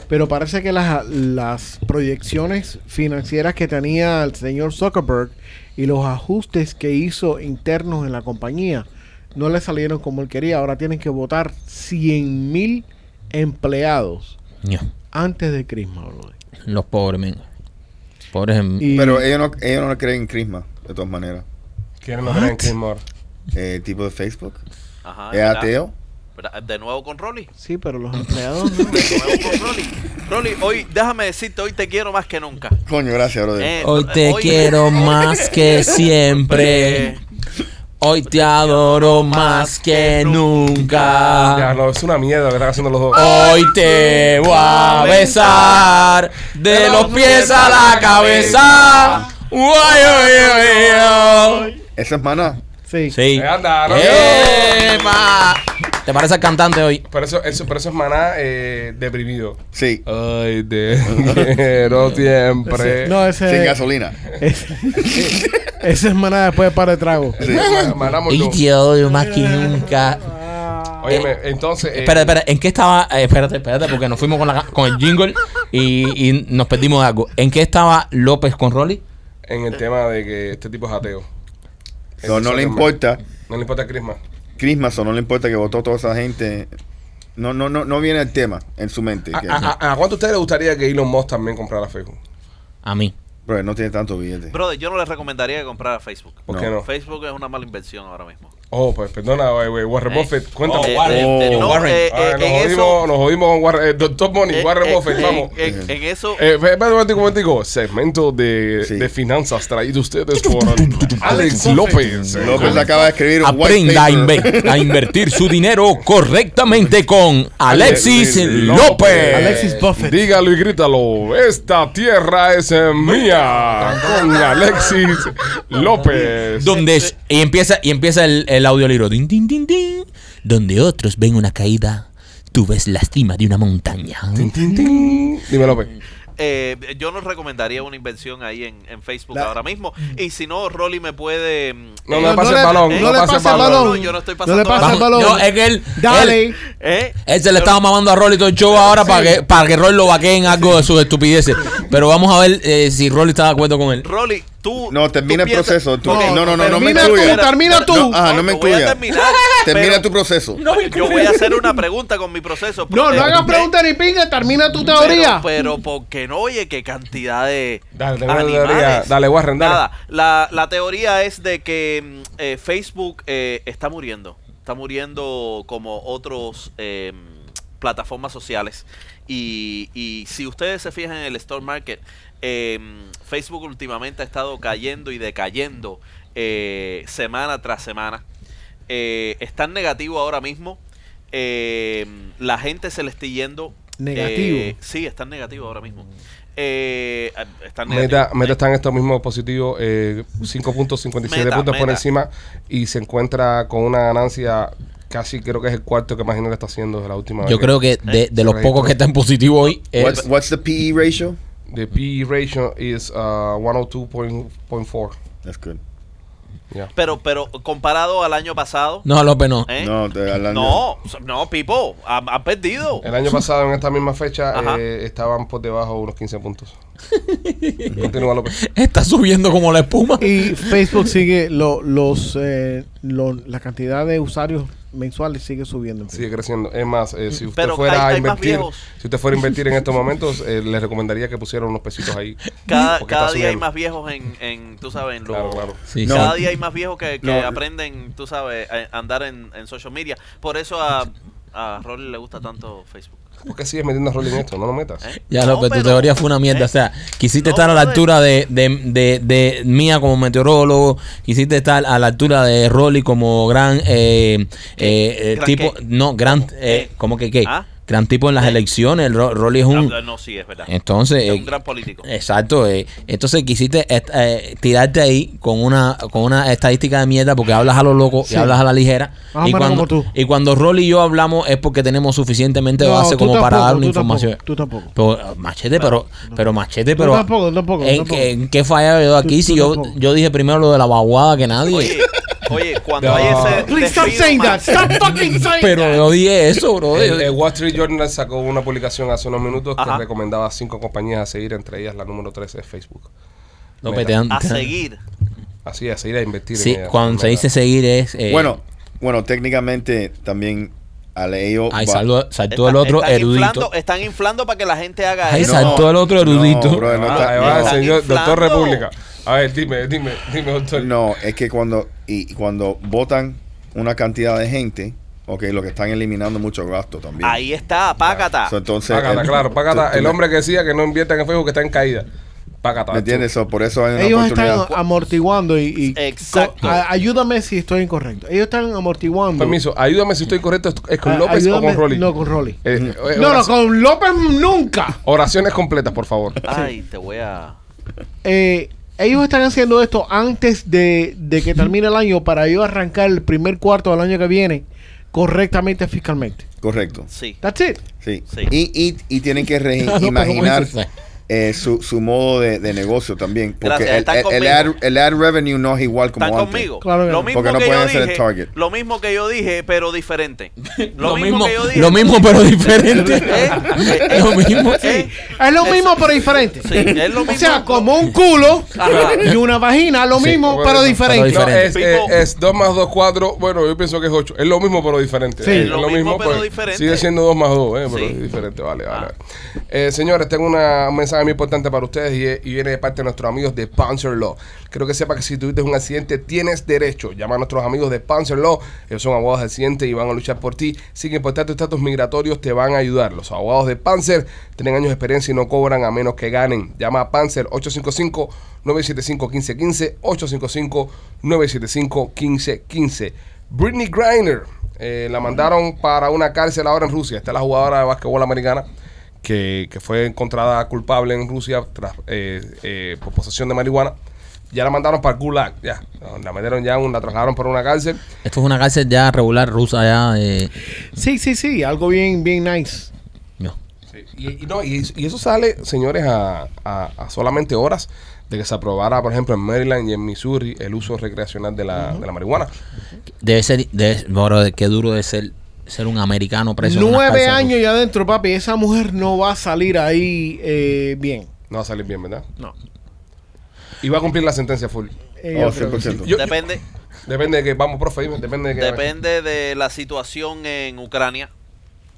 Pero parece que las, las proyecciones financieras que tenía el señor Zuckerberg y los ajustes que hizo internos en la compañía no le salieron como él quería. Ahora tienen que votar 100 mil empleados antes de Christmas. brother. Los pobres, men. Pobres en... Y- Pero ellos no, ellos no creen en Christmas, de todas maneras. ¿Quieren no creen en Chris Moore? Eh, tipo de Facebook. Ajá, ¿Es ateo? ¿Verdad? De nuevo con Rolly. Sí, pero los empleados no. De nuevo con Rolly. Rolly, hoy, déjame decirte, hoy te quiero más que nunca. Coño, gracias, brother. Eh, Hoy te hoy- quiero más que siempre. Hoy te adoro más que Ya, nunca. no, es una mierda que están haciendo los dos. Hoy te voy a besar de los pies a la cabeza. Uay, uay, uay. Esa es maná. Sí. Sí. Eh, anda. ¿Te parece el cantante hoy? Pero eso, eso, pero eso es maná eh, deprimido. Sí. Ay, te quiero siempre. No, ese, Sin gasolina. ese, ese es maná después de par de trago. Sí. Maná Y te odio más que nunca. Óyeme, entonces. eh, Espera, espera, ¿en qué estaba? eh, espérate, espérate, porque nos fuimos con, la, con el jingle y, y nos perdimos de algo. ¿En qué estaba López con Rolly? En el tema de que este tipo es ateo. No, no le importa No le importa Christmas. Christmas o no le importa que votó toda esa gente. No, no, no, no viene el tema en su mente. ¿A, que- a, a- a cuánto a ustedes les gustaría que Elon Musk también comprara Facebook? A mí. Bro, no tiene tanto billete. Brother, yo no les recomendaría que comprara Facebook. ¿Por No. qué no? Facebook es una mala inversión ahora mismo. Oh, pues perdona, güey, güey, Warren Eh. Buffett, cuéntame. Eh, Warren, eh, eh, no, Warren. eh, Ah, eh, nos, en jodimos, eso, nos jodimos con Warren, eh, Doctor Money, eh, Warren eh, Buffett, en- vamos. En, en eso, Eh, espérate un momentico, un momentico. Segmento de, Sí. de finanzas traído ustedes por Alex. López. López acaba de escribir un Aprenda a, paper. inve- a invertir su dinero correctamente con Alexis López. Alexis Buffett. Dígalo y grítalo. Esta tierra es eh, mía. Con Alexis López. Donde y empieza y empieza el, el audiolibro. Din, din, din, din. Donde otros ven una caída, tú ves la cima de una montaña. Tin, tin, tin. Dime, López. eh, yo no recomendaría una invención ahí en, en Facebook La- ahora mismo. Y si no, Rolly me puede. mm, No, eh, no, No, pase no el le- balón. no No le pase el pase el balón. balón. No, yo no estoy No pasando le pasa el balón. no, es que él, Dale. él, ¿Eh? él se le estaba mamando a Rolly todo el show ahora para que para que Rolly lo vaquee en algo de sus estupideces. Pero vamos a ver eh, si Rolly está de acuerdo con él. Rolly, tú. No, termina tú el proceso. Tú- no, no, no, no me Termina incluyas. tú, termina tú. No, ah, no me incluyas. Termina tu proceso. Yo voy a hacer una pregunta con mi proceso. No, no hagas preguntas ni pinga, termina tu teoría. pero porque no, oye, qué cantidad de Dale, animales. teoría. Dale, Warren, dale. Nada, la, la teoría es de que mm, eh, Facebook eh, está muriendo. Está muriendo como otros eh, plataformas sociales. Y, y si ustedes se fijan en el stock market, eh, Facebook últimamente ha estado cayendo y decayendo eh, semana tras semana. Eh, está en negativo ahora mismo. Eh, la gente se le está yendo. Negativo. Eh, sí, está en negativo ahora mismo. Eh, está en negativo. Meta, Meta está en estos mismos positivos, eh, 5.57 Meta, puntos por encima y se encuentra con una ganancia casi creo que es el cuarto que imagino que está haciendo de la última vez Yo creo que de, de los pocos que están positivos hoy es- What's, what's the PE ratio? The PE ratio is uh, 102.4. That's good. Yeah. Pero, pero comparado al año pasado. No, López no. ¿eh? No, te hablando. No, no, Pipo, ha, ha perdido. El año pasado en esta misma fecha eh, estaban por debajo unos 15 puntos. Continúa López. Está subiendo como la espuma. Y Facebook sigue, lo- los, eh, lo- la cantidad de usuarios mensuales sigue subiendo. Sigue creciendo. Es más, eh, si usted Pero fuera hay- a invertir, si usted fuera a invertir en estos momentos, eh, le recomendaría que pusiera unos pesitos ahí. Cada, cada día hay más viejos en, en tú sabes, en lo- Claro, claro. Sí, No. sí. Cada día hay más viejos que, que No. aprenden, tú sabes, a andar en, en social media. Por eso a, a Rolly le gusta tanto Facebook. ¿Por qué sigues metiendo a Rolly en esto? No lo metas. ¿eh? Ya, No, López, tu pero- teoría fue una mierda. ¿eh? O sea, quisiste No, estar a la altura de, de, de, de mía como meteorólogo, quisiste estar a la altura de Rolly como gran eh, eh, ¿Gran tipo, qué? no, gran, eh, ¿Qué? ¿cómo que qué? ¿Ah? Gran tipo en las ¿Eh? elecciones. Ro- Rolly es un... No, no, sí, es verdad. Entonces, es eh, un gran político. Exacto, eh, entonces quisiste eh, tirarte ahí con una con una estadística de mierda porque hablas a lo loco Sí. y hablas a la ligera. Más y, cuando, como tú. y cuando Rolly y yo hablamos es porque tenemos suficientemente No, base como para dar una tú información. tampoco, tú tampoco. Pero, machete, pero, pero machete, Tú pero. tampoco, tú tampoco, ¿En, tampoco. qué, en qué falla yo aquí? Tú- si tú yo, yo dije primero lo de la vaguada que nadie. Oye, oye, cuando No. hay ese. Please stop despido saying that. Stop fucking saying pero that. yo dije eso, bro. El, el Wall Street Journal sacó una publicación hace unos minutos Ajá. que recomendaba cinco compañías a seguir, entre ellas la número 13 es Facebook. Meta. te dan- A seguir. Así, a seguir a invertir. Sí, ella. cuando se Meta. dice seguir es. eh, Bueno, bueno, técnicamente también al ello. Ahí va- saltó, saltó el otro están erudito. Inflando, están inflando para que la gente haga Ahí eso. saltó el otro erudito. No, brother, no Ah, está- va no. señor Doctor. República. A ver, dime, dime, dime, doctor. No, es que cuando y cuando votan una cantidad de gente, ok, lo que están eliminando mucho gasto también. Ahí está, págata. So, entonces, Págata, el- claro, págata. tú- tú El hombre que decía que no inviertan en Facebook que está en caída. ¿Me entiendes? So, por eso hay una Ellos están amortiguando y, y- Exacto. ayúdame si estoy incorrecto. Ellos están amortiguando. Permiso, ayúdame si estoy correcto. ¿Es con López o con Rolly? No, con Rolly. Eh, eh, No, no, con López nunca. Oraciones completas, por favor. Ay, te voy a. Eh, ellos están haciendo esto antes de, de que termine el año para ellos arrancar el primer cuarto del año que viene correctamente fiscalmente. Correcto. Sí. That's it. Sí. Sí. Y, y, y tienen que re- Eh, su, su modo de, de negocio también. Porque Gracias, el, están el- el ad, el ad revenue no es igual como ¿Están antes. conmigo? Claro que lo mismo Porque no que pueden yo ser el dije, target. Lo mismo que yo dije, pero diferente. Lo, Lo mismo, mismo, que yo dije. lo mismo pero diferente. ¿Eh? Eh, Lo mismo. ¿Eh? Es lo Eso- mismo pero diferente. Sí, es lo mismo. O sea, como un culo Ajá. y una vagina, lo Sí, mismo bueno, pero diferente. pero No, es, People- eh, es 2 más 2, 4. Bueno, yo pienso que es 8. Es lo mismo, pero diferente. Sí. Es lo mismo, pero pues, diferente. Sigue siendo 2 más 2, eh, pero Sí. es diferente. Vale, vale. Ah. Eh, señores, tengo una, un muy importante para ustedes y, viene de parte de nuestros amigos de Panzer Law. Quiero que sepa que si tuviste un accidente, tienes derecho. Llama a nuestros amigos de Panzer Law. Ellos son abogados de accidente y van a luchar por ti. Sin importar tu estatus migratorios, te van a ayudar. Los abogados de Panzer tienen años de experiencia y no cobran a menos que ganen. Llama a Panzer 855-975-1515. 855-975-1515. Britney Griner eh, la mandaron para una cárcel ahora en Rusia. Esta es la jugadora de básquetbol americana que, que fue encontrada culpable en Rusia tras eh, eh, por posesión de marihuana. Ya la mandaron para el Gulag, ya. La metieron ya, un- la trasladaron para una cárcel. Esto es una cárcel ya regular rusa ya. eh, Sí, sí, sí, algo bien, bien nice. no. Y, y no, y, y eso sale, señores, a, a- a solamente horas de que se aprobara, por ejemplo, en Maryland y en Missouri el uso recreacional de la, de la marihuana. Debe ser, debe, bro, qué duro de ser, ser un americano preso. Nueve años ya adentro, papi. Esa mujer no va a salir ahí eh, bien. No va a salir bien, ¿verdad? No. Y va a cumplir la sentencia full. Eh, Oh, yo creo que sí. 100%. Yo- yo- Depende, depende de que, vamos, profe, dime, depende de que... depende de la situación en Ucrania.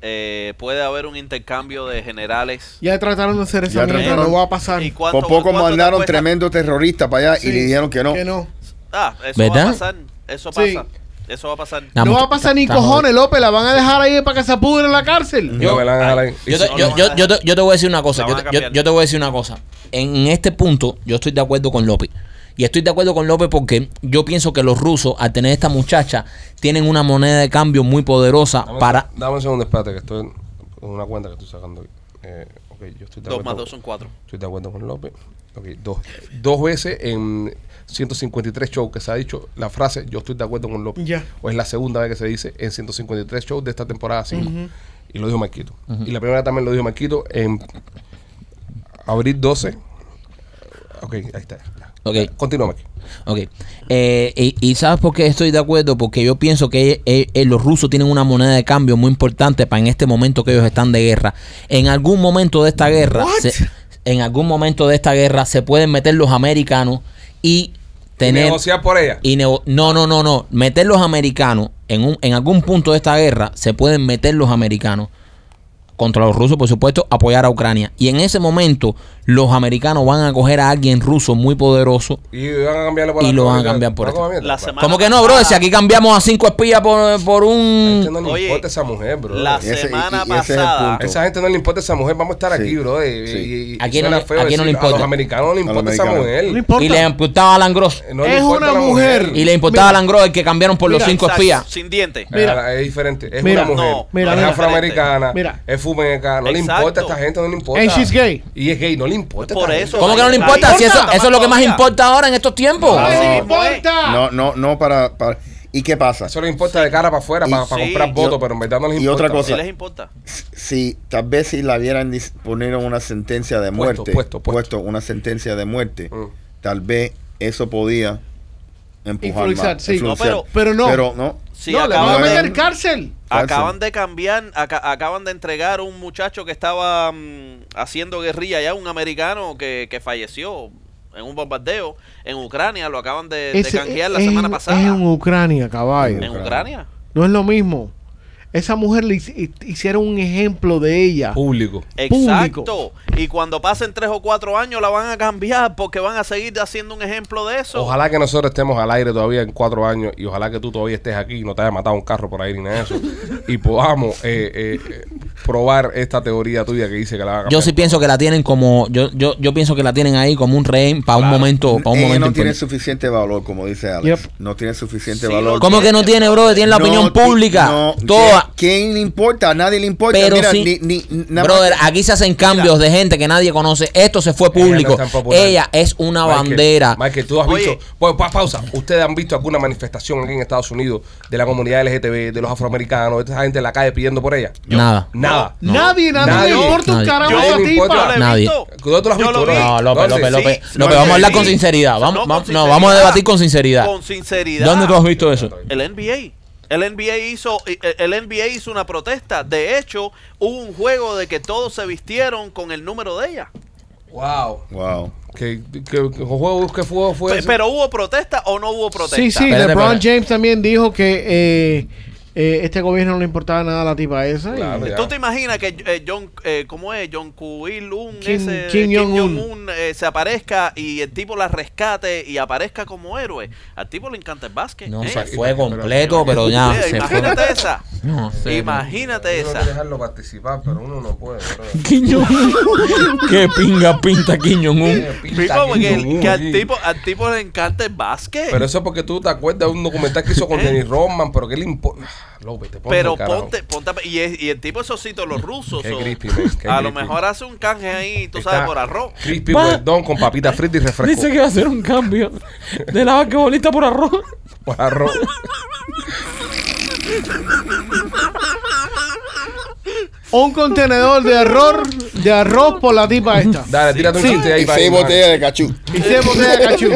Eh, puede haber un intercambio de generales. Ya trataron de hacer trataron. no va a pasar. ¿Y cuánto- Por poco mandaron tremendo terrorista para allá Sí, y le dijeron que no. Que no. Ah, eso ¿Verdad? va a pasar. Eso Sí. Eso va a pasar. No va a pasar ni cojones, López. La van a dejar ahí para que se pudre en la cárcel. Yo, me la van a dejar ahí. Yo Y te, voy a decir una cosa. Yo te, a yo- cambiar. yo te voy a decir una cosa. En este punto, yo estoy de acuerdo con López. Y estoy de acuerdo con López porque yo pienso que los rusos, al tener esta muchacha, tienen una moneda de cambio muy poderosa Dame para. Dame un segundo, espérate, que estoy en en una cuenta que estoy sacando. Eh, ok, yo estoy de Dos acuerdo. más dos son cuatro. Estoy de acuerdo con López. Ok, dos. Dos veces en 153 shows que se ha dicho la frase yo estoy de acuerdo con López. Ya. O es la segunda vez que se dice en 153 shows de esta temporada 5. Y lo dijo Marquito. Y la primera también lo dijo Marquito en abril 12. Ok, ahí está. Ok. Continúa, Marquito. Ok. Eh, y, y ¿sabes por qué estoy de acuerdo? Porque yo pienso que eh, eh, los rusos tienen una moneda de cambio muy importante para en este momento que ellos están de guerra. En algún momento de esta guerra, se- en algún momento de esta guerra se pueden meter los americanos y tener negociar por ella. y nego- no, no, no, no. Meter los americanos en, un, en algún punto de esta guerra se pueden meter los americanos contra los rusos, por supuesto, apoyar a Ucrania. Y en ese momento los americanos van a coger a alguien ruso muy poderoso. Y van a cambiarle por Y la- lo van a cambiar por esto. como mierda, La pues. semana ¿Cómo que no, bro? Si aquí cambiamos a cinco espías por, por A la gente un... no le Oye, importa esa mujer, bro. La semana y ese pasada. esa gente no le importa esa mujer. Vamos a estar Sí. aquí, bro. Y, Sí. y- y- ¿A quién no le- feo a quién no le importa? A los americanos no le importa esa mujer. No le importa. Y le importaba a Alan Gross. No le Es importa una la mujer. Y le importaba a Mira. Gross el que cambiaron por los cinco espías. Sin dientes. Mira. es diferente. Es una mujer. es afroamericana. Mira. Es No le importa a esta gente, no le importa. And she's gay. Y es gay, no le importa. Por eso. ¿Cómo que no le importa? Si eso, eso es lo que más importa ahora en estos tiempos. ¡No No. le mismo es. importa! No, no, no para, para- ¿Y qué pasa? Eso le importa de cara para afuera, Y- para, Sí. comprar Y votos, pero en verdad no les y importa. otra cosa. Si les importa. Si tal vez si la vieran poner una sentencia de Puesto, muerte, puesto, puesto. una sentencia de muerte, Mm. tal vez eso podía empujar más, sí. No, pero no. Pero no. Si no, le van a acaban, de- meter cárcel. acaban de cambiar, aca- acaban de entregar un muchacho que estaba mm, haciendo guerrilla ya, un americano que, que falleció en un bombardeo en Ucrania, lo acaban de, de canjear la es- semana es pasada. en Ucrania, caballo. en Ucrania. No es lo mismo. Esa mujer le hici- hicieron un ejemplo de ella. Público. Exacto. Y cuando pasen tres o cuatro años la van a cambiar porque van a seguir haciendo un ejemplo de eso. Ojalá que nosotros estemos al aire todavía en cuatro años y ojalá que tú todavía estés aquí y no te haya matado un carro por ahí ni nada de eso. y podamos eh, eh, eh, probar esta teoría tuya que dice que la van a Yo cambiar. sí pienso que la tienen como, yo, yo, yo pienso que la tienen ahí como un rehén para un momento, para un Ella momento no tiene suficiente valor, como dice Alex. Yep. No tiene suficiente Sí, valor. lo ¿Cómo que no tiene, bro? Tiene la No opinión pública. no, Toda. ¿Quién quién le importa? A nadie le importa. Pero Mira, sí, ni, ni- nada brother, más- aquí se hacen cambios de gente que nadie conoce. Esto se fue Ella no público. es. Ella es una Michael, bandera. Michael, tú has Oye. visto. Pues, pa- pausa. ¿Ustedes han visto alguna manifestación aquí en Estados Unidos de la comunidad LGTB, de los afroamericanos, de esa gente en la calle pidiendo por ella? Nada. Nada. Nadie, nadie, Nadie. le importa un Nadie. carajo Yo a. Yo he Nadie. visto. ¿Dónde tú lo has Yo visto, lo. No, López, ¿Dónde? López, Sí. López. No, López, vamos a hablar con sinceridad. Vamos, No, no, vamos a debatir con sinceridad. Con sinceridad. ¿Dónde tú has visto eso? El NBA. El NBA hizo el NBA hizo una protesta. De hecho, hubo un juego de que todos se vistieron con el número de ella. Wow. Wow. ¿Qué, qué, qué juego que fue? fue Pe- ese? pero hubo protesta o no hubo protesta. Sí, sí, Espérate, LeBron espérate. James también dijo que eh, Eh, este gobierno no le importaba nada a la tipa esa. Claro. ¿Tú te imaginas que eh, John, eh, ¿cómo es? John Il-un, Kim- ese Kim Kim Jong-un. Eh, se aparezca y el tipo la rescate y aparezca como héroe? Al tipo le encanta el básquet. No, ¿eh? se fue completo, pero ya se fue. imagínate esa. No sé. Imagínate Uno esa. dejarlo participar, pero uno no puede. Kim Jong-un. Qué pinga pinta Kim Jong-un. Eh, que al tipo, al tipo le encanta el básquet. Pero eso es porque tú te acuerdas de un documental que hizo con ¿Eh? Dennis Rodman, pero ¿qué le importa? López, te pones Pero carajo. ponte, ponte y, es- y el tipo esos sitios, los rusos, Qué o- creepy, man, qué a lo mejor hace un canje ahí, tú Está sabes, por arroz. Crispy well done con papita frita y refresco. Dice que va a hacer un cambio de la basquetbolista por arroz. Por arroz. Un contenedor de arroz, de arroz por la tipa esta. Dale, tírate un Sí. chiste ahí, Y para seis botellas de cachú. Y se botella de cachú.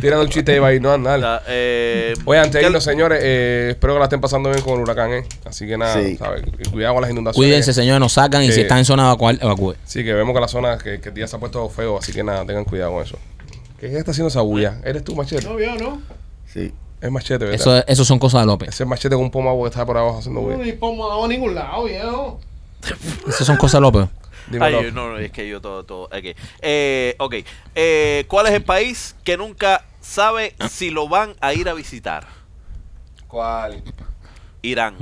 Tírate un chiste ahí, para ahí, no, dale. La, eh, Oye, antes de ¿qué- irnos, señores, eh, espero que la estén pasando bien con el huracán, ¿eh? Así que nada, Sí. ¿sabes? Y Cuidado con las inundaciones. Cuídense, señores, nos sacan y Sí. si están en zona evacual, evacúe. Sí, que vemos que la zona, que, que el día se ha puesto feo, así que nada, tengan cuidado con eso. ¿Qué está haciendo esa bulla? ¿Eres tú, Machete? No vio, ¿no? Sí. Es Machete, ¿verdad? Eso, eso son cosas de López. Ese es Machete con un pomo que está por abajo haciendo No, bulla. ni pongo a ningún lado, viejo. Eso son cosas de López. Ay, no, no, es que yo todo, todo. Ok, eh, ok. Eh, ¿Cuál es el país que nunca sabe si lo van a ir a visitar? ¿Cuál? Irán.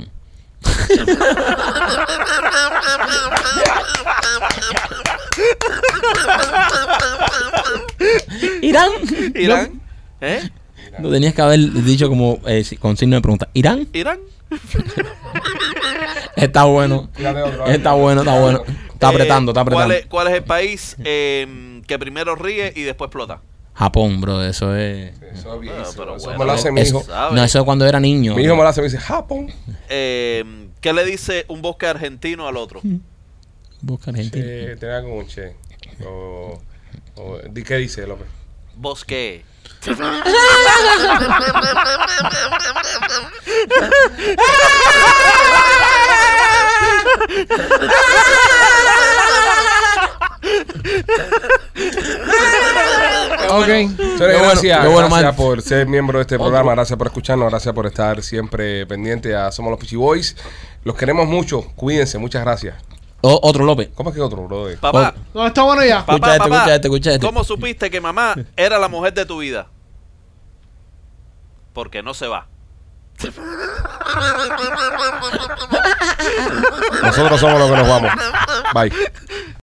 ¿Irán? ¿Irán? ¿Eh? Lo tenías que haber dicho como eh, si- con signo de pregunta. ¿Irán? ¿Irán? Está bueno. Está bueno, está bueno. Está Eh, apretando, está ¿cuál apretando. es, cuál es el país eh, que primero ríe y después explota? Japón, bro, eso es... Eso es. Ah, pero Eso bueno. me lo hace mi hijo. no, eso es cuando era niño. Mi hijo me lo hace, me dice, Japón. Eh, ¿Qué le dice un bosque argentino al otro? Busca Argentina. Eh, tenía como un che. O, o- di- ¿Qué dice, López? Bosque. Ok. Bueno, gracias, bueno, por ser miembro de este programa, gracias por escucharnos, gracias por estar siempre pendiente a Somos los Pichi Boys. Los queremos mucho, cuídense, muchas gracias. O- otro López. ¿Cómo es que otro, brother? Papá, No, está bueno ya. papá, Escucha este, papá, escucha este, escucha este. ¿cómo supiste que mamá era la mujer de tu vida? Porque no se va. Nosotros somos los que nos vamos. Bye.